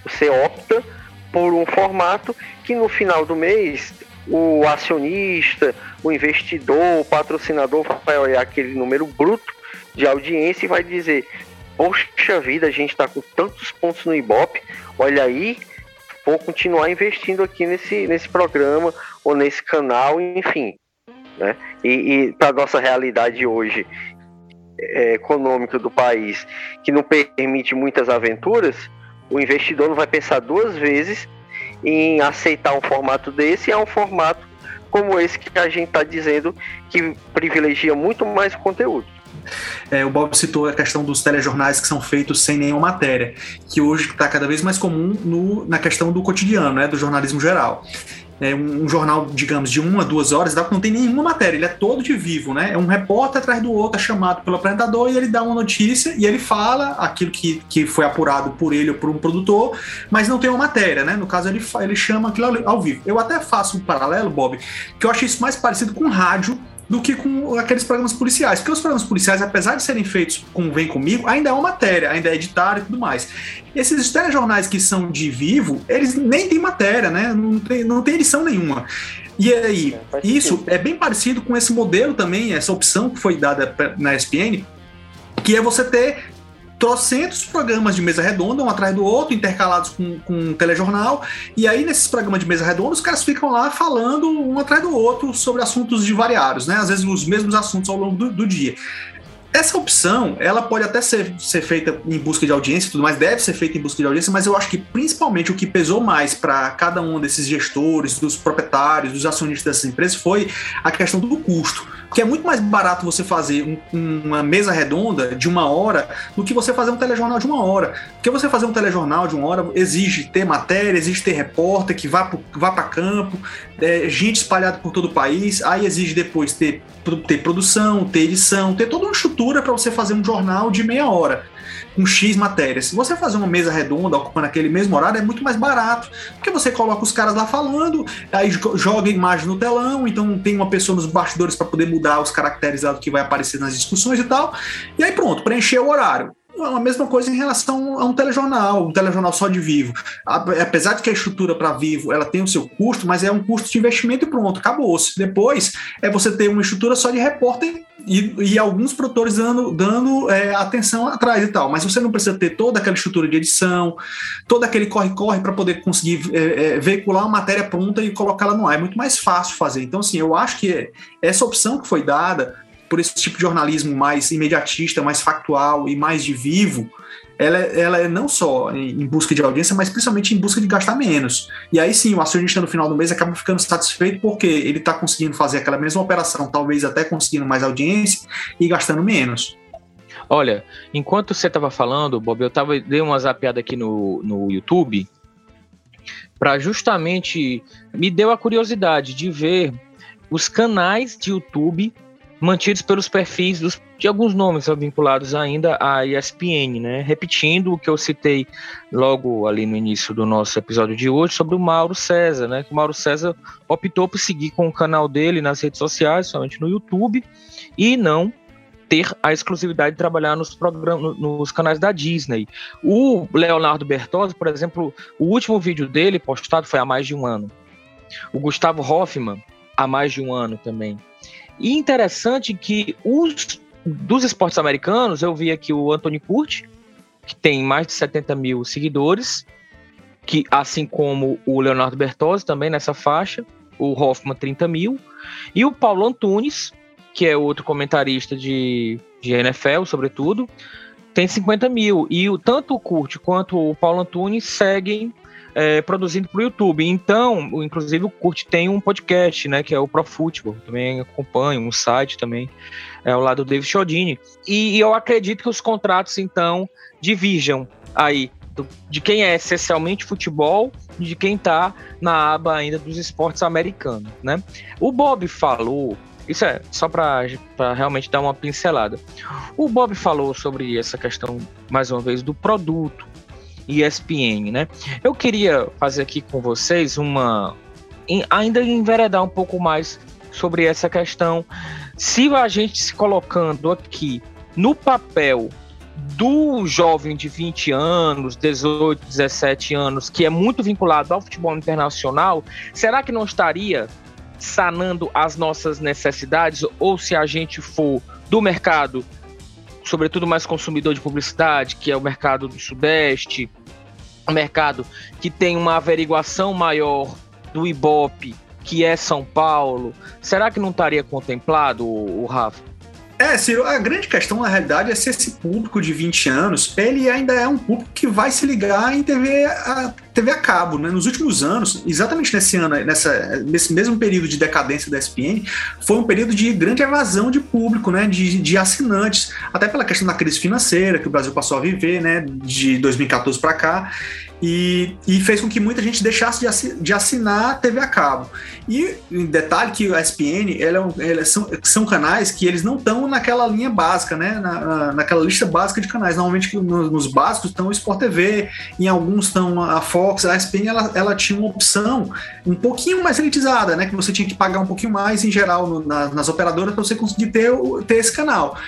Você opta por um formato que no final do mês o acionista, o investidor, o patrocinador vai olhar aquele número bruto de audiência e vai dizer: Poxa vida, a gente está com tantos pontos no Ibope. Olha aí, vou continuar investindo aqui nesse, nesse programa ou nesse canal, enfim. Né? E, e para a nossa realidade hoje é, econômica do país, que não permite muitas aventuras, o investidor não vai pensar duas vezes em aceitar um formato desse, é um formato como esse que a gente está dizendo que privilegia muito mais o conteúdo. É, o Bob citou a questão dos telejornais que são feitos sem nenhuma matéria, que hoje está cada vez mais comum no, na questão do cotidiano, né, do jornalismo geral. É um, um, jornal, digamos, de uma, duas horas, não tem nenhuma matéria, ele é todo de vivo, né? É um repórter atrás do outro, é chamado pelo apresentador e ele dá uma notícia e ele fala aquilo que, que foi apurado por ele ou por um produtor, mas não tem uma matéria, né? No caso, ele, ele chama aquilo ao vivo. Eu até faço um paralelo, Bob, que eu acho isso mais parecido com rádio do que com aqueles programas policiais. Porque os programas policiais, apesar de serem feitos com Vem Comigo, ainda é uma matéria, ainda é editado e tudo mais. Esses telejornais que são de vivo, eles nem têm matéria, né? Não tem, não tem edição nenhuma. E aí, é, isso é bem parecido com esse modelo também, essa opção que foi dada na ESPN, que é você ter trocentos programas de mesa redonda, um atrás do outro, intercalados com, com um telejornal. E aí, nesses programas de mesa redonda, os caras ficam lá falando um atrás do outro sobre assuntos de variados, né? Às vezes os mesmos assuntos ao longo do, do dia. Essa opção, ela pode até ser, ser feita em busca de audiência e tudo mais, deve ser feita em busca de audiência, mas eu acho que principalmente o que pesou mais para cada um desses gestores, dos proprietários, dos acionistas dessas empresas foi a questão do custo. Porque é muito mais barato você fazer um, uma mesa redonda de uma hora do que você fazer um telejornal de uma hora. Porque você fazer um telejornal de uma hora exige ter matéria, exige ter repórter que vá para campo, é, gente espalhada por todo o país, aí exige depois ter, ter produção, ter edição, ter toda uma estrutura para você fazer um jornal de meia hora com X matérias. Se você fazer uma mesa redonda ocupando aquele mesmo horário, é muito mais barato, porque você coloca os caras lá falando, aí joga a imagem no telão, então tem uma pessoa nos bastidores para poder mudar os caracteres que vai aparecer nas discussões e tal, e aí pronto, preencheu o horário. É a mesma coisa em relação a um telejornal, um telejornal só de vivo. Apesar de que a estrutura para vivo ela tem o seu custo, mas é um custo de investimento e pronto, acabou-se. Depois é você ter uma estrutura só de repórter e, e alguns produtores dando, dando é, atenção atrás e tal. Mas você não precisa ter toda aquela estrutura de edição, todo aquele corre-corre para poder conseguir é, é, veicular uma matéria pronta e colocá-la no ar. É muito mais fácil fazer. Então, assim, eu acho que essa opção que foi dada por esse tipo de jornalismo mais imediatista, mais factual e mais de vivo, ela, ela é não só em busca de audiência, mas principalmente em busca de gastar menos. E aí sim, o acionista no final do mês acaba ficando satisfeito porque ele está conseguindo fazer aquela mesma operação, talvez até conseguindo mais audiência e gastando menos. Olha, enquanto você estava falando, Bob, eu tava, dei uma zapeada aqui no, no YouTube para justamente me deu a curiosidade de ver os canais de YouTube mantidos pelos perfis dos, de alguns nomes vinculados ainda à ESPN, né? Repetindo o que eu citei logo ali no início do nosso episódio de hoje sobre o Mauro César, né? Que o Mauro César optou por seguir com o canal dele nas redes sociais, somente no YouTube, e não ter a exclusividade de trabalhar nos programas, nos canais da Disney. O Leonardo Bertozzi, por exemplo, o último vídeo dele postado foi há mais de um ano. O Gustavo Hoffman, há mais de um ano também. E interessante que os dos esportes americanos, eu vi aqui o Anthony Curti, que tem mais de 70 mil seguidores, que assim como o Leonardo Bertozzi também nessa faixa, o Hoffman 30 mil, e o Paulo Antunes, que é outro comentarista de, de NFL, sobretudo, tem 50 mil. E o, tanto o Curti quanto o Paulo Antunes seguem é, produzindo para o YouTube. Então, inclusive, o Kurt tem um podcast, né, que é o Pro Football, também acompanho, um site também, é ao lado do David Chodini. E, e eu acredito que os contratos, então, divirjam aí do, de quem é essencialmente futebol e de quem está na aba ainda dos esportes americanos, né? O Bob falou isso é só para realmente dar uma pincelada. O Bob falou sobre essa questão, mais uma vez, do produto, ESPN, né? Eu queria fazer aqui com vocês uma. Em, ainda enveredar um pouco mais sobre essa questão. Se a gente se colocando aqui no papel do jovem de 20 anos, 18, 17 anos, que é muito vinculado ao futebol internacional, será que não estaria sanando as nossas necessidades? Ou se a gente for do mercado sobretudo mais consumidor de publicidade, que é o mercado do Sudeste, mercado que tem uma averiguação maior do Ibope, que é São Paulo, será que não estaria contemplado, o Rafa? É, Ciro, a grande questão na realidade é se esse público de 20 anos, ele ainda é um público que vai se ligar em TV a, TV a cabo, né? Nos últimos anos, exatamente nesse ano, nessa, nesse mesmo período de decadência da SPN, foi um período de grande evasão de público, né? De, de assinantes, até pela questão da crise financeira que o Brasil passou a viver, né? De 2014 para cá e, e, fez com que muita gente deixasse de, assinar TV a cabo. E detalhe que a ESPN ela, é ela são, são, canais que eles não estão naquela linha básica, né? Na, na, naquela lista básica de canais. Normalmente nos, nos básicos estão o Sport TV, em alguns estão a Fox. A ESPN ela, ela tinha uma opção um pouquinho mais elitizada, né? Que você tinha que pagar um pouquinho mais em geral no, na, nas operadoras para você conseguir ter, ter esse canal.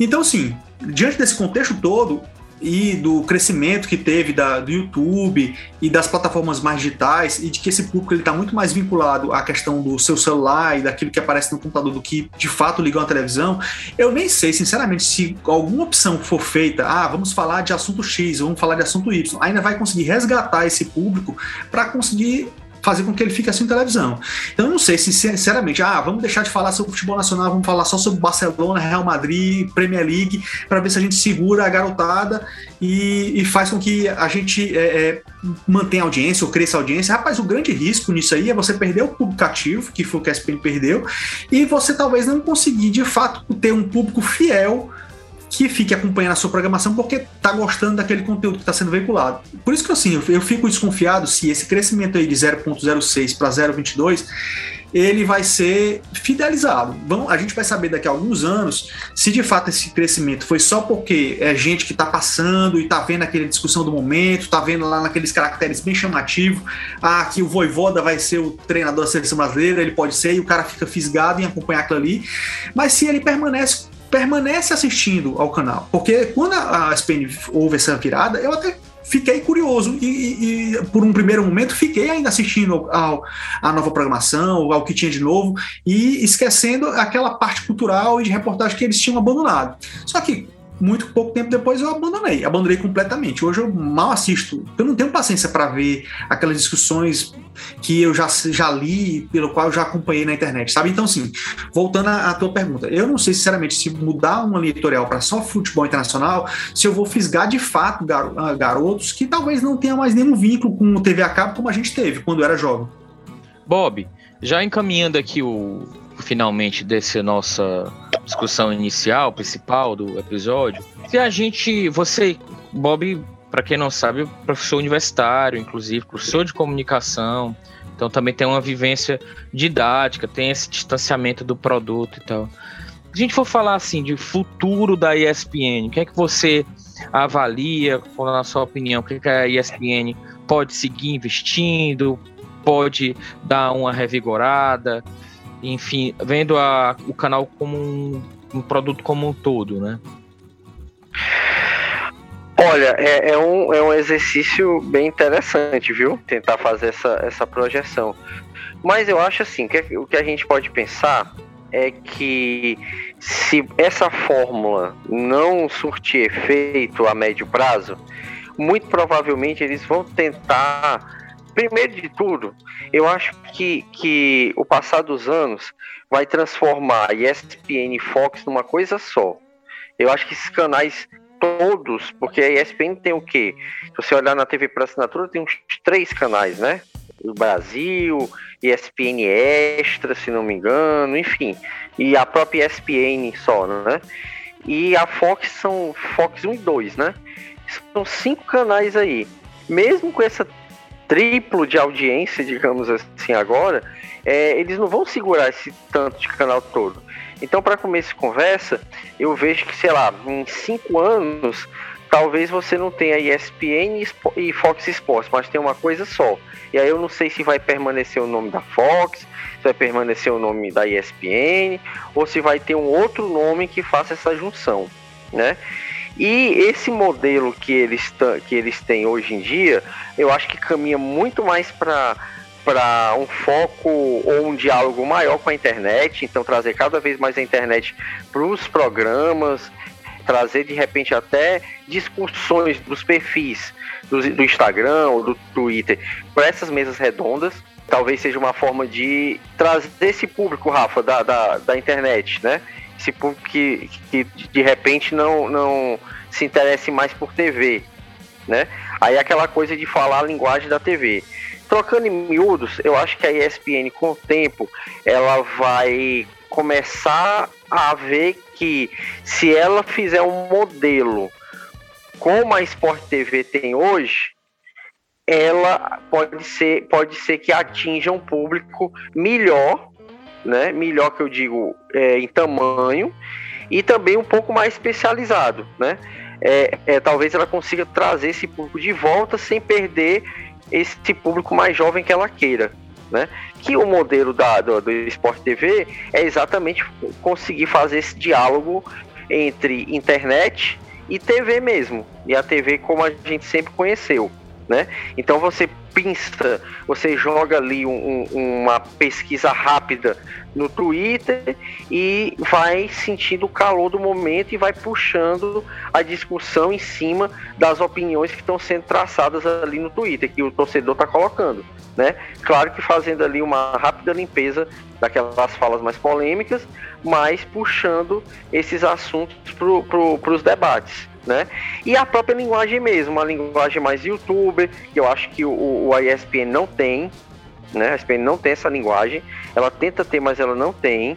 Então, assim, diante desse contexto todo, e do crescimento que teve da, do YouTube e das plataformas mais digitais e de que esse público está muito mais vinculado à questão do seu celular e daquilo que aparece no computador do que de fato liga uma televisão, eu nem sei, sinceramente, se alguma opção for feita, ah, vamos falar de assunto X, vamos falar de assunto Y, ainda vai conseguir resgatar esse público para conseguir fazer com que ele fique assim em televisão. Então eu não sei se, sinceramente, ah, vamos deixar de falar sobre futebol nacional, vamos falar só sobre Barcelona, Real Madrid, Premier League, para ver se a gente segura a garotada e, e faz com que a gente é, é, mantenha audiência ou cresça audiência. Rapaz, o grande risco nisso aí é você perder o público ativo, que foi o que a SPN perdeu, e você talvez não conseguir de fato ter um público fiel que fique acompanhando a sua programação porque está gostando daquele conteúdo que está sendo veiculado. Por isso que assim, eu fico desconfiado se esse crescimento aí de 0.06 para 0.22 ele vai ser fidelizado. Vamos, a gente vai saber daqui a alguns anos se de fato esse crescimento foi só porque é gente que está passando e está vendo aquela discussão do momento, está vendo lá naqueles caracteres bem chamativos, ah, que o Voivoda vai ser o treinador da seleção brasileira, ele pode ser, e o cara fica fisgado em acompanhar aquilo ali. Mas se ele permanece permanece assistindo ao canal. Porque quando a SPN houve essa virada, eu até fiquei curioso e, e, e, por um primeiro momento fiquei ainda assistindo ao, à nova programação, ao que tinha de novo e esquecendo aquela parte cultural e de reportagem que eles tinham abandonado. Só que muito pouco tempo depois eu abandonei, abandonei completamente. Hoje eu mal assisto, eu não tenho paciência para ver aquelas discussões que eu já, já li, pelo qual eu já acompanhei na internet, sabe? Então, assim, voltando à, tua pergunta, eu não sei, sinceramente, se mudar uma editorial para só futebol internacional, se eu vou fisgar de fato gar, ah, garotos que talvez não tenham mais nenhum vínculo com o TV a cabo como a gente teve quando era jovem. Bob, já encaminhando aqui o finalmente dessa nossa discussão inicial, principal do episódio, se a gente, você, Bob, para quem não sabe, professor universitário, inclusive, professor de comunicação, então também tem uma vivência didática, tem esse distanciamento do produto e tal. Se a gente for falar assim de futuro da ESPN, o que é que você avalia, na sua opinião, o que, é que a ESPN pode seguir investindo, pode dar uma revigorada? Enfim, vendo a, o canal como um, um produto como um todo, né? Olha, é, é, um, é um exercício bem interessante, viu? Tentar fazer essa, essa projeção. Mas eu acho assim, que o que a gente pode pensar é que se essa fórmula não surtir efeito a médio prazo, muito provavelmente eles vão tentar primeiro de tudo, eu acho que, que o passar dos anos vai transformar a ESPN e Fox numa coisa só. Eu acho que esses canais todos, porque a ESPN tem o quê? Se você olhar na TV por assinatura, tem uns três canais, né? O Brasil, ESPN Extra, se não me engano, enfim. E a própria ESPN só, né? E a Fox são Fox 1 e 2, né? São cinco canais aí. Mesmo com essa triplo de audiência, digamos assim, agora, é, eles não vão segurar esse tanto de canal todo. Então, para começo de conversa, eu vejo que, sei lá, em cinco anos, talvez você não tenha ESPN e Fox Sports, mas tem uma coisa só. E aí eu não sei se vai permanecer o nome da Fox, se vai permanecer o nome da ESPN, ou se vai ter um outro nome que faça essa junção, né? E esse modelo que eles, que eles têm hoje em dia, eu acho que caminha muito mais para para um foco ou um diálogo maior com a internet, então trazer cada vez mais a internet para os programas, trazer de repente até discussões dos perfis do, do Instagram ou do Twitter para essas mesas redondas. Talvez seja uma forma de trazer esse público, Rafa, da, da, da internet, né? Esse público que, que de repente não, não se interesse mais por TV, né? Aí aquela coisa de falar a linguagem da TV. Trocando em miúdos, eu acho que a ESPN com o tempo ela vai começar a ver que se ela fizer um modelo como a Sport TV tem hoje, ela pode ser, pode ser que atinja um público melhor, né? Melhor que eu digo é, em tamanho e também um pouco mais especializado, né? É, é, talvez ela consiga trazer esse público de volta sem perder esse público mais jovem que ela queira, né? Que o modelo da, do, do Sport TV é exatamente conseguir fazer esse diálogo entre internet e TV mesmo. E a TV como a gente sempre conheceu. Né? Então você pinça, você joga ali um, um, uma pesquisa rápida no Twitter e vai sentindo o calor do momento e vai puxando a discussão em cima das opiniões que estão sendo traçadas ali no Twitter, que o torcedor está colocando. Né? Claro que fazendo ali uma rápida limpeza daquelas falas mais polêmicas, mas puxando esses assuntos para os debates. Né? E a própria linguagem mesmo, uma linguagem mais youtuber, que eu acho que o, o não tem, né? A ESPN não tem essa linguagem, ela tenta ter, mas ela não tem.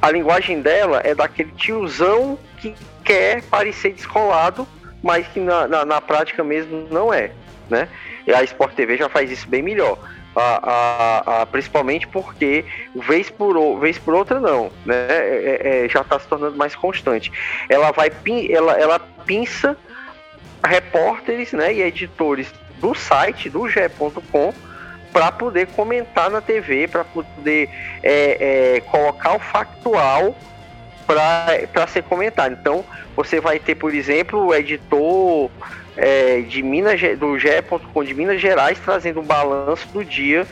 A linguagem dela é daquele tiozão que quer parecer descolado, mas que na, na, na prática mesmo não é, né? E a Sport TV já faz isso bem melhor. A, a, a, principalmente porque vez por, vez por outra não, né? É, é, é já está se tornando mais constante. Ela vai ela, ela pinça repórteres né, e editores do site do ge.com para poder comentar na TV, para poder é, é, colocar o factual para ser comentado. Então, você vai ter, por exemplo, o editor é, de Minas, do GE.com de Minas Gerais trazendo um balanço do dia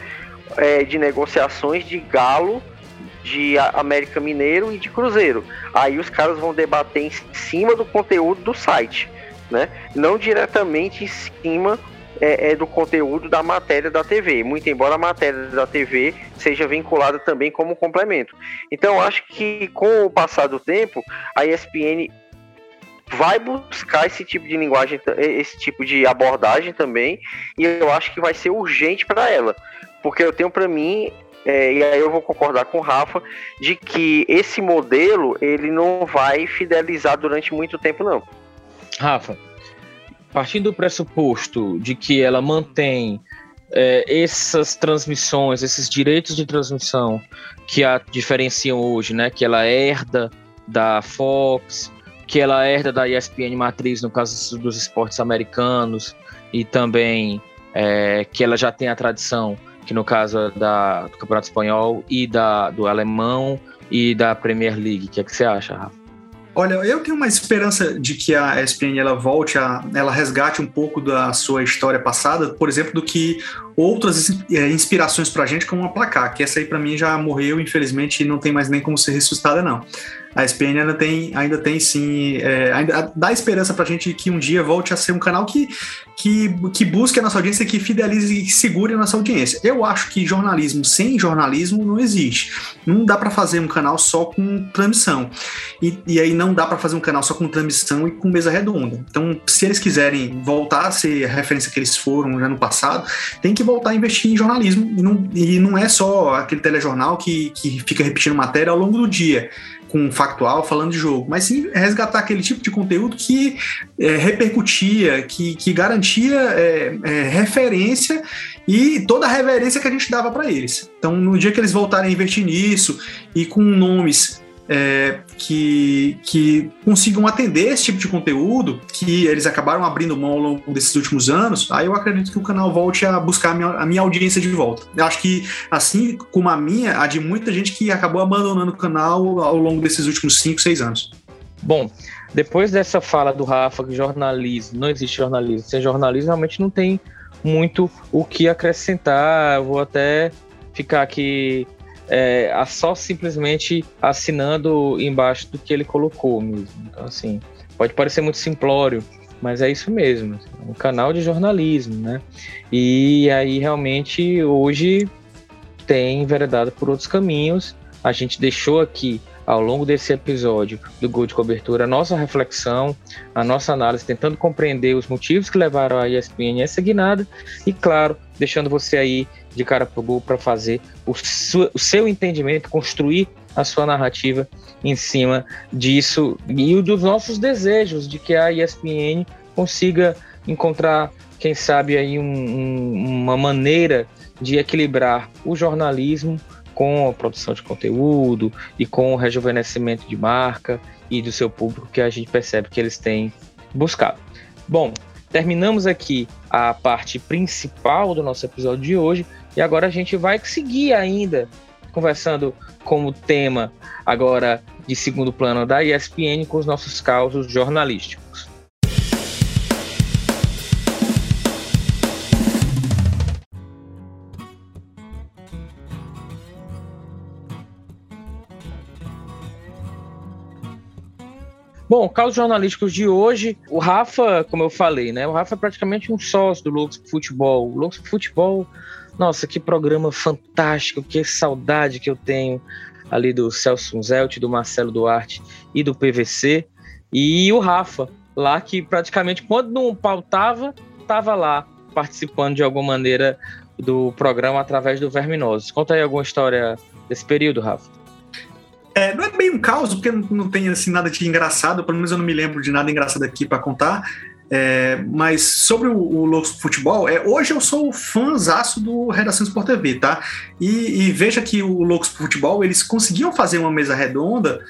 é, de negociações de Galo, de América Mineiro e de Cruzeiro. Aí os caras vão debater em cima do conteúdo do site, né? Não diretamente em cima é, é, do conteúdo da matéria da TV, muito embora a matéria da TV seja vinculada também como complemento. Então, acho que com o passar do tempo, a ESPN vai buscar esse tipo de linguagem, esse tipo de abordagem também, e eu acho que vai ser urgente para ela, porque eu tenho para mim é, e aí eu vou concordar com o Rafa de que esse modelo ele não vai fidelizar durante muito tempo não. Rafa, partindo do pressuposto de que ela mantém é, essas transmissões, esses direitos de transmissão que a diferenciam hoje, né? Que ela herda da Fox, que ela herda da ESPN matriz no caso dos esportes americanos e também é, que ela já tem a tradição que no caso é da, do Campeonato Espanhol e da, do Alemão e da Premier League. O que, é que você acha, Rafa? Olha, eu tenho uma esperança de que a ESPN ela volte a, ela resgate um pouco da sua história passada, por exemplo, do que outras é, inspirações para a gente, como a placar, que essa aí para mim já morreu, infelizmente, e não tem mais nem como ser ressuscitada, não a SPN ainda tem, ainda tem sim, é, ainda dá esperança pra gente que um dia volte a ser um canal que, que, que busque a nossa audiência, que fidelize e segure a nossa audiência. Eu acho que jornalismo sem jornalismo não existe. Não dá para fazer um canal só com transmissão. E, e aí não dá para fazer um canal só com transmissão e com mesa redonda. Então, se eles quiserem voltar a ser a referência que eles foram já no passado, tem que voltar a investir em jornalismo. E não, e não é só aquele telejornal que, que fica repetindo matéria ao longo do dia com factual falando de jogo, mas sim resgatar aquele tipo de conteúdo que é, repercutia, que, que garantia é, é, referência e toda a reverência que a gente dava para eles. Então, no dia que eles voltarem a investir nisso e com nomes é, que, que consigam atender esse tipo de conteúdo que eles acabaram abrindo mão ao longo desses últimos anos, aí eu acredito que o canal volte a buscar a minha, a minha audiência de volta. Eu acho que, assim como a minha, a de muita gente que acabou abandonando o canal ao longo desses últimos 5, 6 anos. Bom, depois dessa fala do Rafa que jornalismo, não existe jornalismo, sem jornalismo realmente não tem muito o que acrescentar. Eu vou até ficar aqui é, só simplesmente assinando embaixo do que ele colocou mesmo. Então, assim, Pode parecer muito simplório, mas é isso mesmo, um canal de jornalismo, né? E aí realmente hoje tem enveredado por outros caminhos. A gente deixou aqui ao longo desse episódio do Gol de Cobertura a nossa reflexão, a nossa análise, tentando compreender os motivos que levaram a ESPN a essa guinada e, claro, deixando você aí de cara pro gol para fazer o, o seu entendimento, construir a sua narrativa em cima disso e dos nossos desejos de que a ESPN consiga encontrar, quem sabe, aí um, um, uma maneira de equilibrar o jornalismo com a produção de conteúdo e com o rejuvenescimento de marca e do seu público que a gente percebe que eles têm buscado. Bom, terminamos aqui a parte principal do nosso episódio de hoje e agora a gente vai seguir ainda conversando como tema agora de segundo plano da ESPN com os nossos causos jornalísticos. Bom, causos jornalísticos de hoje, o Rafa, como eu falei, né? O Rafa é praticamente um sócio do Loucos Futebol. O Loucos Futebol, nossa, que programa fantástico, que saudade que eu tenho ali do Celso Zelt, do Marcelo Duarte e do PVC. E o Rafa, lá que praticamente quando não pautava, estava lá participando de alguma maneira do programa através do Verminosos. Conta aí alguma história desse período, Rafa. É, não é bem um caos, porque não tem assim, nada de engraçado, pelo menos eu não me lembro de nada engraçado aqui para contar. É, mas sobre o, o Loucos Futebol, é, hoje eu sou fãzaço do Redação Sport TV, tá? E, e veja que o Loucos Futebol, eles conseguiam fazer uma mesa redonda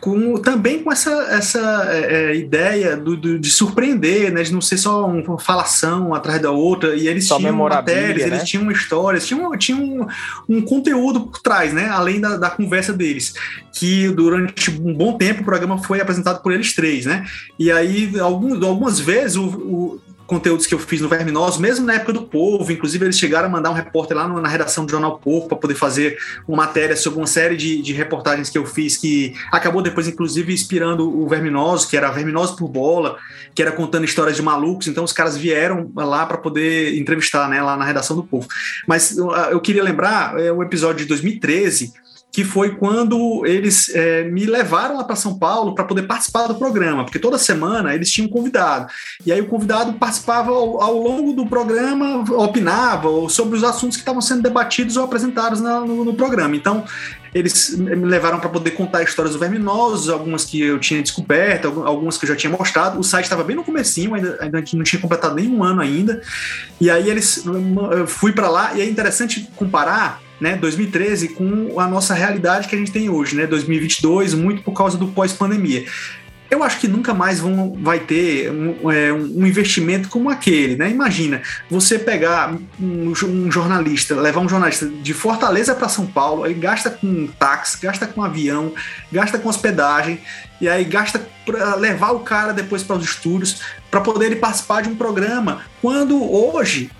com, também com essa, essa é, é, ideia do, do, de surpreender, né? De não ser só uma falação atrás da outra. E eles só tinham matérias, né? eles tinham histórias, tinham, tinham um, um, conteúdo por trás, né? Além da, da conversa deles. Que durante um bom tempo o programa foi apresentado por eles três, né? E aí, algum, algumas vezes, o, o conteúdos que eu fiz no Verminoso, mesmo na época do Povo, inclusive eles chegaram a mandar um repórter lá na redação do Jornal Povo para poder fazer uma matéria sobre uma série de, de, reportagens que eu fiz que acabou depois, inclusive, inspirando o Verminoso, que era Verminoso por Bola, que era contando histórias de malucos, então os caras vieram lá para poder entrevistar, né, lá na redação do Povo. Mas eu, queria lembrar é, o episódio de 2013 que foi quando eles é, me levaram lá para São Paulo para poder participar do programa, porque toda semana eles tinham um convidado. E aí o convidado participava ao, ao longo do programa, opinava sobre os assuntos que estavam sendo debatidos ou apresentados no, no, no programa. Então, eles me levaram para poder contar histórias do Verminosos, algumas que eu tinha descoberto, algumas que eu já tinha mostrado. O site estava bem no comecinho, ainda, ainda não tinha completado nenhum ano ainda. E aí eles eu fui para lá e é interessante comparar né, 2013 com a nossa realidade que a gente tem hoje, né, 2022, muito por causa do pós-pandemia. Eu acho que nunca mais vão, vai ter um, é, um, investimento como aquele, né? Imagina você pegar um, um jornalista, levar um jornalista de Fortaleza para São Paulo, ele gasta com táxi, gasta com avião, gasta com hospedagem, e aí gasta para levar o cara depois para os estúdios para poder ele participar de um programa. Quando hoje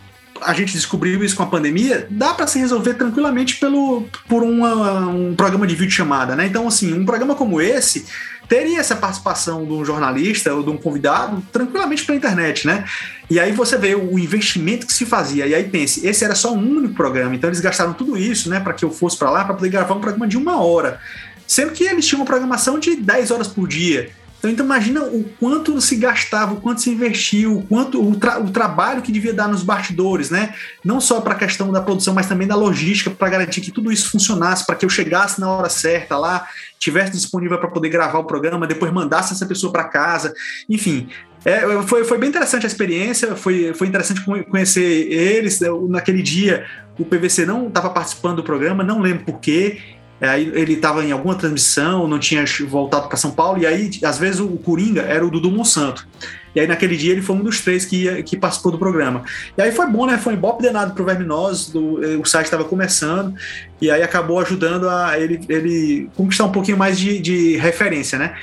a gente descobriu isso com a pandemia, dá para se resolver tranquilamente pelo, por uma, um programa de vídeo chamada, né? Então, assim, um programa como esse teria essa participação de um jornalista ou de um convidado tranquilamente pela internet, né? E aí você vê o investimento que se fazia. E aí pense, esse era só um único programa, então eles gastaram tudo isso, né, para que eu fosse para lá para poder gravar um programa de uma hora. Sendo que eles tinham uma programação de 10 horas por dia. Então, imagina o quanto se gastava, o quanto se investiu, o quanto o, tra o trabalho que devia dar nos bastidores, né? Não só para a questão da produção, mas também da logística para garantir que tudo isso funcionasse, para que eu chegasse na hora certa lá, tivesse disponível para poder gravar o programa, depois mandasse essa pessoa para casa, enfim. É, foi, foi bem interessante a experiência, foi, foi interessante conhecer eles. Naquele dia, o PVC não estava participando do programa, não lembro porquê, aí ele estava em alguma transmissão, não tinha voltado para São Paulo, e aí, às vezes, o Coringa era o Dudu Monsanto. E aí, naquele dia, ele foi um dos três que, que participou do programa. E aí foi bom, né? Foi um bop danado pro Verminosos, do, o site estava começando, e aí acabou ajudando a ele, ele conquistar um pouquinho mais de, de referência, né?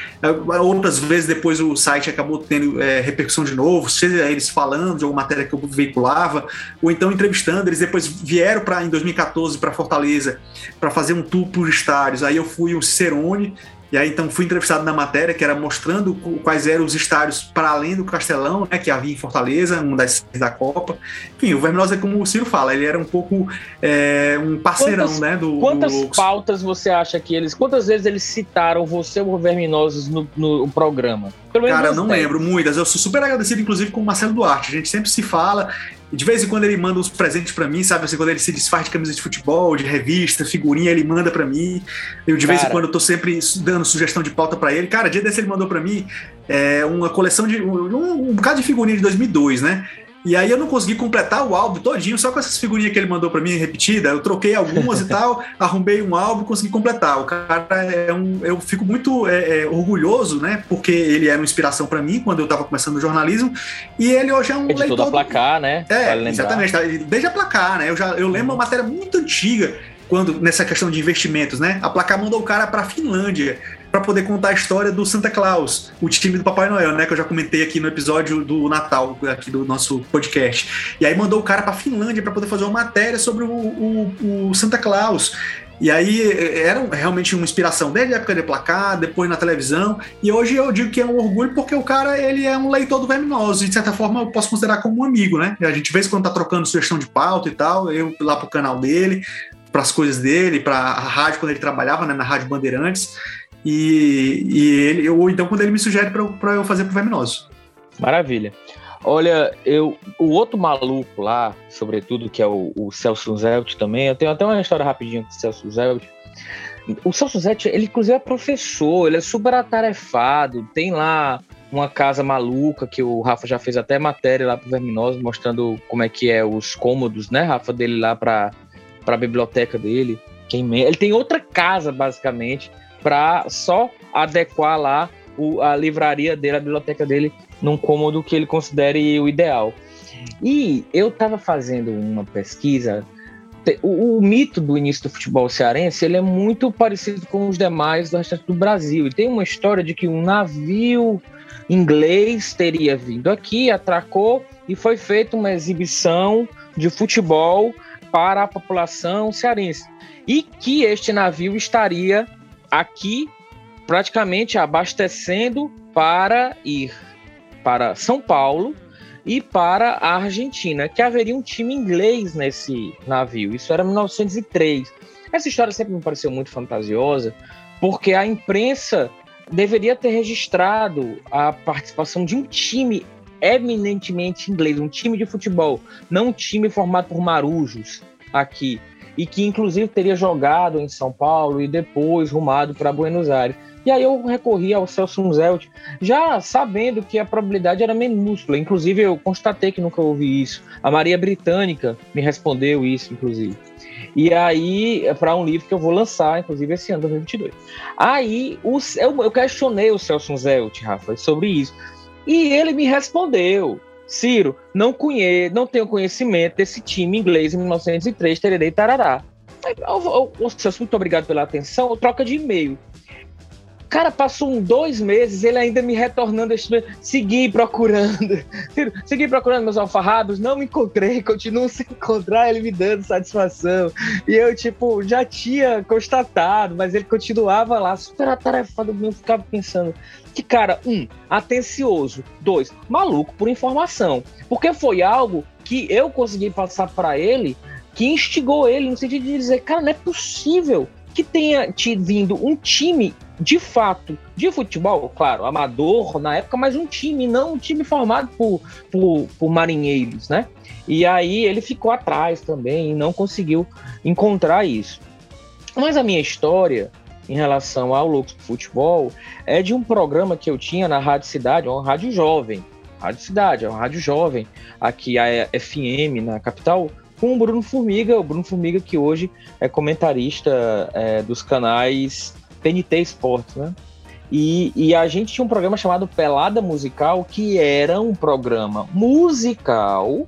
Outras vezes depois o site acabou tendo é, repercussão de novo, seja eles falando de alguma matéria que eu veiculava, ou então entrevistando. Eles depois vieram para em 2014 para Fortaleza para fazer um tour por estádios. Aí eu fui o Cicerone E aí então fui entrevistado na matéria que era mostrando quais eram os estádios para além do Castelão, né, que havia em Fortaleza, uma das da Copa. Enfim, o Verminosa, como o Ciro fala, ele era um pouco é, um parceirão, quantas, né? Do, quantas do pautas você acha que eles. Quantas vezes eles citaram você ou o Verminosos no, no programa? Cara, eu não 10. lembro muitas. Eu sou super agradecido, inclusive, com o Marcelo Duarte. A gente sempre se fala. De vez em quando ele manda uns presentes para mim, sabe? Assim, quando ele se desfaz de camisa de futebol, de revista, figurinha, ele manda para mim. Eu, de Cara. vez em quando, eu tô sempre dando sugestão de pauta para ele. Cara, dia desse ele mandou para mim é, uma coleção de. Um, um bocado de figurinha de 2002, né? E aí eu não consegui completar o álbum todinho, só com essas figurinhas que ele mandou para mim repetida. Eu troquei algumas e tal, (laughs) arrumei um álbum e consegui completar. O cara é um. Eu fico muito é, é, orgulhoso, né? Porque ele era uma inspiração para mim quando eu estava começando o jornalismo. E ele hoje é um Editor leitor. da placar, né? É, vale exatamente. Tá? Desde a placar, né? Eu, já, eu lembro uma matéria muito antiga quando nessa questão de investimentos, né? A placar mandou o cara para a Finlândia para poder contar a história do Santa Claus, o time do Papai Noel, né? Que eu já comentei aqui no episódio do Natal, aqui do nosso podcast. E aí mandou o cara para Finlândia para poder fazer uma matéria sobre o, o, o Santa Claus. E aí era realmente uma inspiração desde a época de placar, depois na televisão, e hoje eu digo que é um orgulho porque o cara ele é um leitor do Verminoso, e de certa forma eu posso considerar como um amigo, né? A gente vê quando tá trocando sugestão de pauta e tal, eu lá pro canal dele, para as coisas dele, para a rádio quando ele trabalhava, né, na Rádio Bandeirantes. E, e ele, ou então quando ele me sugere para eu fazer pro Verminoso. Maravilha. Olha, eu, o outro maluco lá, sobretudo, que é o, o Celso Zelt também, eu tenho até uma história rapidinha com o Celso Zelt. O Celso Zelt, ele inclusive é professor, ele é super atarefado, tem lá uma casa maluca que o Rafa já fez até matéria lá pro Verminoso, mostrando como é que é os cômodos, né, Rafa, dele lá para a biblioteca dele. Ele tem outra casa, basicamente, para só adequar lá o, a livraria dele, a biblioteca dele, num cômodo que ele considere o ideal. E eu estava fazendo uma pesquisa. O, o, mito do início do futebol cearense ele é muito parecido com os demais do restante do Brasil. E tem uma história de que um navio inglês teria vindo aqui, atracou e foi feita uma exibição de futebol para a população cearense. E que este navio estaria aqui praticamente abastecendo para ir para São Paulo e para a Argentina, que haveria um time inglês nesse navio. Isso era 1903. Essa história sempre me pareceu muito fantasiosa, porque a imprensa deveria ter registrado a participação de um time eminentemente inglês, um time de futebol, não um time formado por marujos aqui e que inclusive teria jogado em São Paulo e depois rumado para Buenos Aires. E aí eu recorri ao Celso Zelt, já sabendo que a probabilidade era minúscula. Inclusive eu constatei que nunca ouvi isso. A Maria Britânica me respondeu isso, inclusive. E aí, é para um livro que eu vou lançar, inclusive, esse ano, 2022. Aí, os, eu, eu questionei o Celso Zelt, Rafa, sobre isso. E ele me respondeu. Ciro, não conheço, não tenho conhecimento desse time inglês em 1903, tererei tarará. Ô, Celso, muito obrigado pela atenção. Troca de e-mail. Cara, passou um dois meses, ele ainda me retornando Segui procurando. (laughs) Segui procurando meus alfarrábios, não me encontrei, continuo sem encontrar, ele me dando satisfação. E eu, tipo, já tinha constatado, mas ele continuava lá, super atarefado, eu ficava pensando. Que, cara, um, atencioso. Dois, maluco por informação. Porque foi algo que eu consegui passar para ele que instigou ele no sentido de dizer, cara, não é possível que tenha te vindo um time de fato de futebol, claro, amador na época, mas um time, não um time formado por, por, por marinheiros, né? E aí ele ficou atrás também e não conseguiu encontrar isso. Mas a minha história em relação ao do Futebol é de um programa que eu tinha na Rádio Cidade, uma rádio jovem. Rádio Cidade, é uma rádio jovem, aqui a FM na capital, com o Bruno Formiga, o Bruno Formiga que hoje é comentarista é, dos canais TNT Esportes, né? E, e, a gente tinha um programa chamado Pelada Musical, que era um programa musical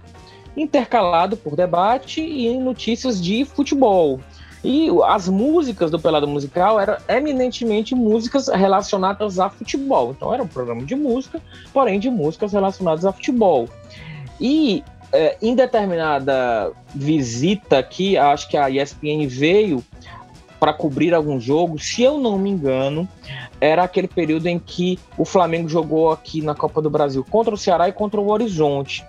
intercalado por debate e notícias de futebol. E as músicas do Pelada Musical eram eminentemente músicas relacionadas a futebol. Então era um programa de música, porém de músicas relacionadas a futebol. E é, em determinada visita aqui, acho que a ESPN veio para cobrir algum jogo. Se eu não me engano, era aquele período em que o Flamengo jogou aqui na Copa do Brasil contra o Ceará e contra o Horizonte.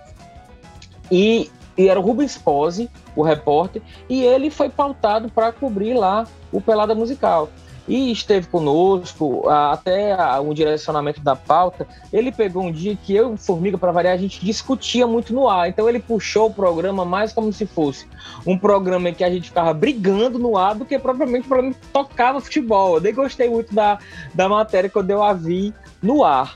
E, e era o Rubens Pose, o repórter, e ele foi pautado para cobrir lá o Pelada Musical e esteve conosco até o direcionamento da pauta. Ele pegou um dia que eu Formiga, para variar, a gente discutia muito no ar. Então ele puxou o programa mais como se fosse um programa em que a gente ficava brigando no ar do que propriamente o programa que tocava futebol. Eu nem gostei muito da, da matéria quando eu a vi no ar.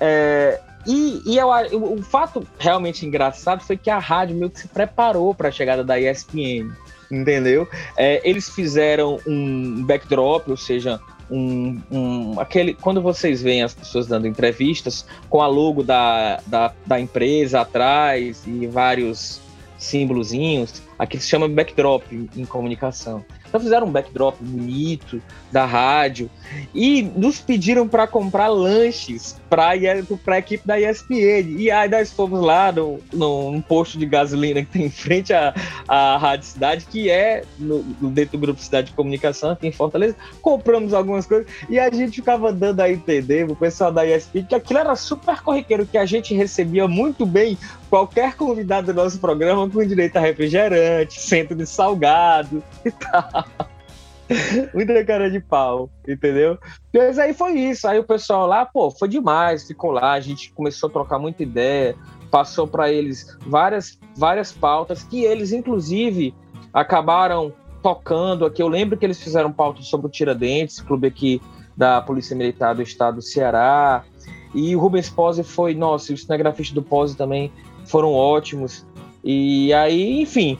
É, e, e eu, o fato realmente engraçado foi que a rádio meio que se preparou para a chegada da ESPN entendeu? É, eles fizeram um backdrop, ou seja, um, um, aquele quando vocês veem as pessoas dando entrevistas com a logo da, da, da empresa atrás e vários símbolozinhos, aqui se chama backdrop em, em comunicação. Então fizeram um backdrop bonito da rádio e nos pediram para comprar lanches para a equipe da ESPN. E aí nós fomos lá no, no, num posto de gasolina que tem em frente à, à Rádio Cidade, que é no, dentro do Grupo Cidade de Comunicação aqui em Fortaleza. Compramos algumas coisas e a gente ficava dando a entender o pessoal da ESPN que aquilo era super corriqueiro, que a gente recebia muito bem qualquer convidado do nosso programa com direito a refrigerante, centro de salgado e tal. (laughs) Muita cara de pau, entendeu? Mas aí foi isso. Aí o pessoal lá, pô, foi demais, ficou lá, a gente começou a trocar muita ideia, passou para eles várias, várias pautas que eles, inclusive, acabaram tocando aqui. Eu lembro que eles fizeram pauta sobre o Tiradentes, clube aqui da Polícia Militar do Estado do Ceará. E o Rubens Pose foi, nossa, os cinegrafistas do Pose também foram ótimos. E aí, enfim,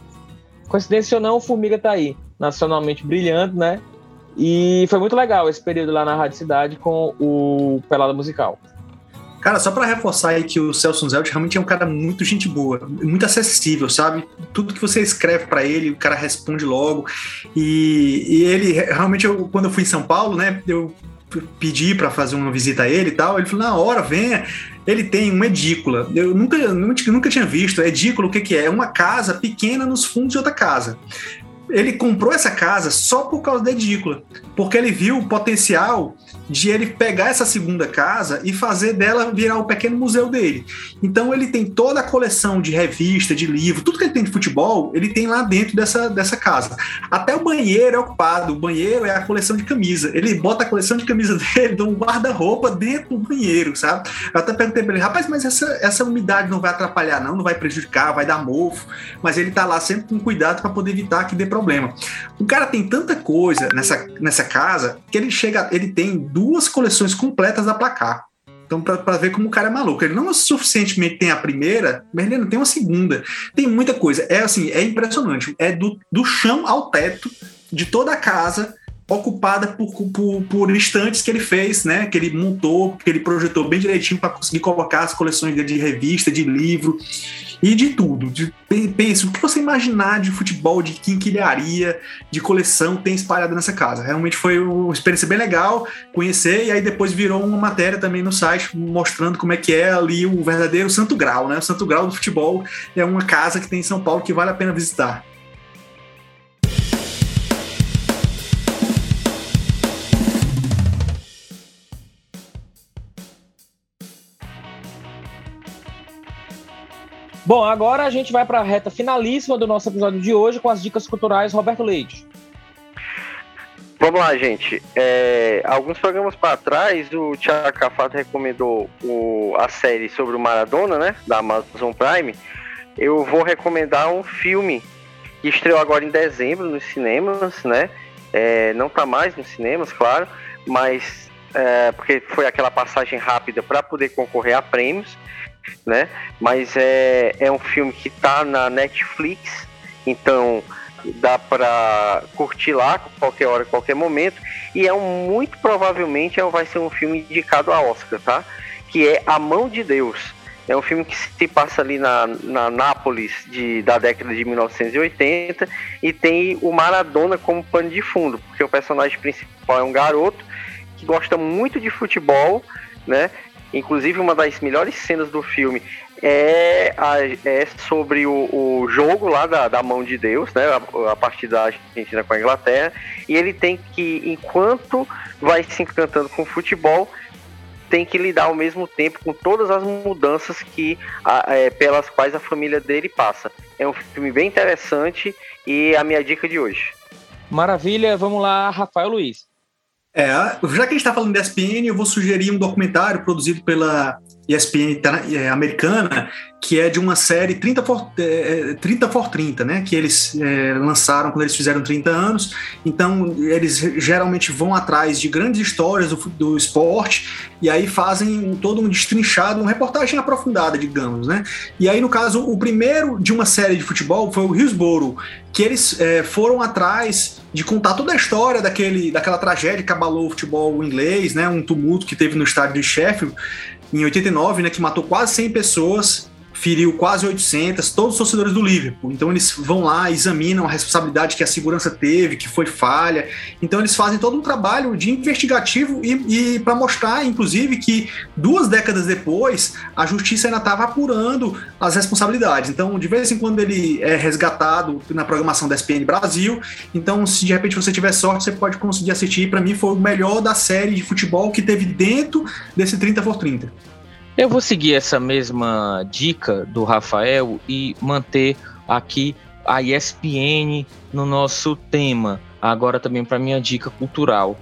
coincidência ou não, o Formiga tá aí, nacionalmente brilhando, né? E foi muito legal esse período lá na Rádio Cidade com o Pelada Musical. Cara, só para reforçar aí que o Celso Zelt realmente é um cara muito gente boa, muito acessível, sabe? Tudo que você escreve para ele, o cara responde logo. E, e ele, realmente, eu, quando eu fui em São Paulo, né, eu pedi para fazer uma visita a ele e tal. Ele falou: na hora, venha. Ele tem uma edícula. Eu nunca, nunca, tinha visto. Edícula, o que, que é? É uma casa pequena nos fundos de outra casa ele comprou essa casa só por causa da edícula, porque ele viu o potencial de ele pegar essa segunda casa e fazer dela virar o pequeno museu dele. Então ele tem toda a coleção de revista, de livro, tudo que ele tem de futebol, ele tem lá dentro dessa, dessa casa. Até o banheiro é ocupado, o banheiro é a coleção de camisa. Ele bota a coleção de camisa (laughs) dele de um guarda-roupa dentro do banheiro, sabe? Eu até perguntei pra ele, rapaz, mas essa, essa umidade não vai atrapalhar não, não vai prejudicar, vai dar mofo, mas ele tá lá sempre com cuidado para poder evitar que dê problema. O cara tem tanta coisa nessa, nessa casa que ele chega, ele tem duas coleções completas da placar. Então, para ver como o cara é maluco. Ele não é suficientemente tem a primeira, mas ele não tem uma segunda. Tem muita coisa. É assim, é impressionante. É do, do chão ao teto de toda a casa ocupada por, por, por, estantes que ele fez, né? Que ele montou, que ele projetou bem direitinho para conseguir colocar as coleções de revista, de livro e de tudo. De, pense, o que você imaginar de futebol, de quinquilharia, de coleção tem espalhado nessa casa. Realmente foi uma experiência bem legal conhecer, e aí depois virou uma matéria também no site mostrando como é que é ali o verdadeiro Santo Grau, né? O Santo Grau do futebol é uma casa que tem em São Paulo que vale a pena visitar. Bom, agora a gente vai para a reta finalíssima do nosso episódio de hoje com as dicas culturais Roberto Leite. Vamos lá, gente. É, alguns programas para trás, o Thiago Cafato recomendou o, a série sobre o Maradona, né? Da Amazon Prime. Eu vou recomendar um filme que estreou agora em dezembro nos cinemas, né? É, não está mais nos cinemas, claro, mas é, porque foi aquela passagem rápida para poder concorrer a prêmios né? Mas é, é um filme que tá na Netflix, então dá para curtir lá qualquer hora, qualquer momento. E é um muito provavelmente é vai ser um filme indicado a Oscar, tá? Que é A Mão de Deus. É um filme que se passa ali na, na Nápoles de, da década de 1980 e tem o Maradona como pano de fundo, porque o personagem principal é um garoto que gosta muito de futebol, né? Inclusive, uma das melhores cenas do filme é, é sobre o, o jogo lá da, da, mão de Deus, né? A, a partida da Argentina com a Inglaterra. E ele tem que, enquanto vai se encantando com o futebol, tem que lidar ao mesmo tempo com todas as mudanças que é, pelas quais a família dele passa. É um filme bem interessante e a minha dica de hoje. Maravilha, vamos lá, Rafael Luiz. É, já que a gente está falando da ESPN, eu vou sugerir um documentário produzido pela ESPN é, americana, que é de uma série 30 for, é, 30 for 30, né? Que eles é, lançaram quando eles fizeram 30 anos. Então, eles geralmente vão atrás de grandes histórias do, do esporte e aí fazem todo um destrinchado, uma reportagem aprofundada, digamos, né? E aí, no caso, o primeiro de uma série de futebol foi o Hillsborough, que eles é, foram atrás de contar toda a história daquele, daquela tragédia que abalou o futebol inglês, né? Um tumulto que teve no estádio de Sheffield em 89, né, que matou quase 100 pessoas, feriu quase 800, todos os torcedores do Liverpool. Então eles vão lá, examinam a responsabilidade que a segurança teve, que foi falha. Então eles fazem todo um trabalho de investigativo e, e para mostrar, inclusive, que duas décadas depois a justiça ainda estava apurando as responsabilidades. Então, de vez em quando ele é resgatado na programação da SPN Brasil. Então, se de repente você tiver sorte, você pode conseguir assistir. Para mim, foi o melhor da série de futebol que teve dentro desse 30 por 30. Eu vou seguir essa mesma dica do Rafael e manter aqui a ESPN no nosso tema, agora também para minha dica cultural.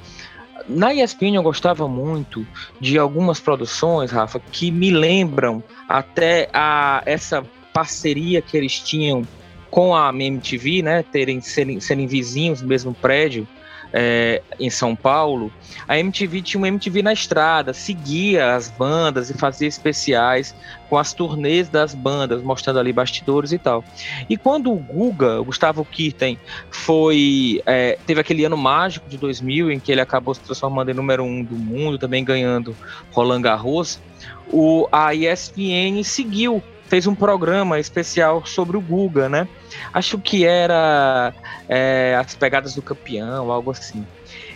Na ESPN eu gostava muito de algumas produções, Rafa, que me lembram até a essa parceria que eles tinham com a MTV, né, terem serem, serem vizinhos do mesmo prédio é, em São Paulo, a MTV tinha uma MTV na estrada, seguia as bandas e fazia especiais com as turnês das bandas, mostrando ali bastidores e tal. E quando o Guga, o Gustavo Kirten, foi é, teve aquele ano mágico de 2000 em que ele acabou se transformando em número um do mundo, também ganhando Roland Garros, o, a ESPN seguiu fez um programa especial sobre o Guga, né? Acho que era é, as pegadas do campeão, algo assim.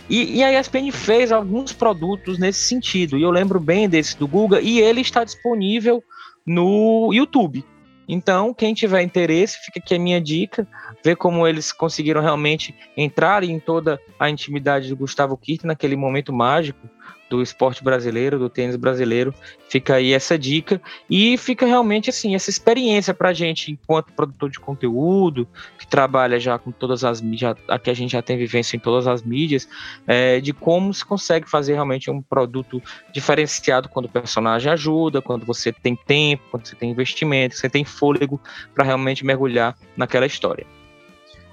E, e, a ESPN fez alguns produtos nesse sentido. E eu lembro bem desse do Guga, e ele está disponível no YouTube. Então, quem tiver interesse, fica aqui a minha dica, ver como eles conseguiram realmente entrar em toda a intimidade do Gustavo Kirten naquele momento mágico do esporte brasileiro, do tênis brasileiro. Fica aí essa dica e fica realmente assim essa experiência para gente enquanto produtor de conteúdo que trabalha já com todas as mídias, aqui a gente já tem vivência em todas as mídias, é, de como se consegue fazer realmente um produto diferenciado quando o personagem ajuda, quando você tem tempo, quando você tem investimento, você tem fôlego para realmente mergulhar naquela história.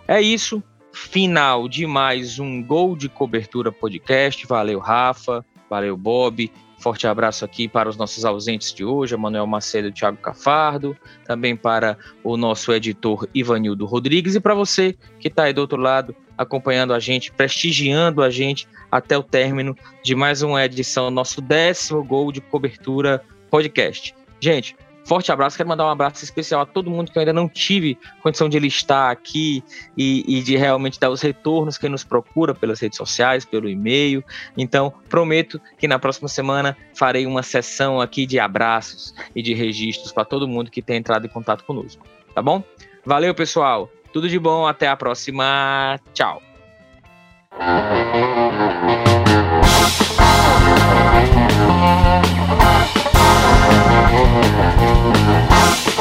É isso final de mais um Gol de Cobertura Podcast. Valeu, Rafa. Valeu, Bob. Forte abraço aqui para os nossos ausentes de hoje, Manuel Macedo e Thiago Cafardo, também para o nosso editor Ivanildo Rodrigues e para você que está aí do outro lado acompanhando a gente, prestigiando a gente até o término de mais uma edição, nosso décimo gol de cobertura podcast. Gente, Forte abraço, quero mandar um abraço especial a todo mundo que eu ainda não tive condição de listar aqui e, e de realmente dar os retornos, quem nos procura pelas redes sociais, pelo e-mail. Então, prometo que na próxima semana farei uma sessão aqui de abraços e de registros para todo mundo que tem entrado em contato conosco. Tá bom? Valeu, pessoal. Tudo de bom, até a próxima. Tchau. Thank you. Thank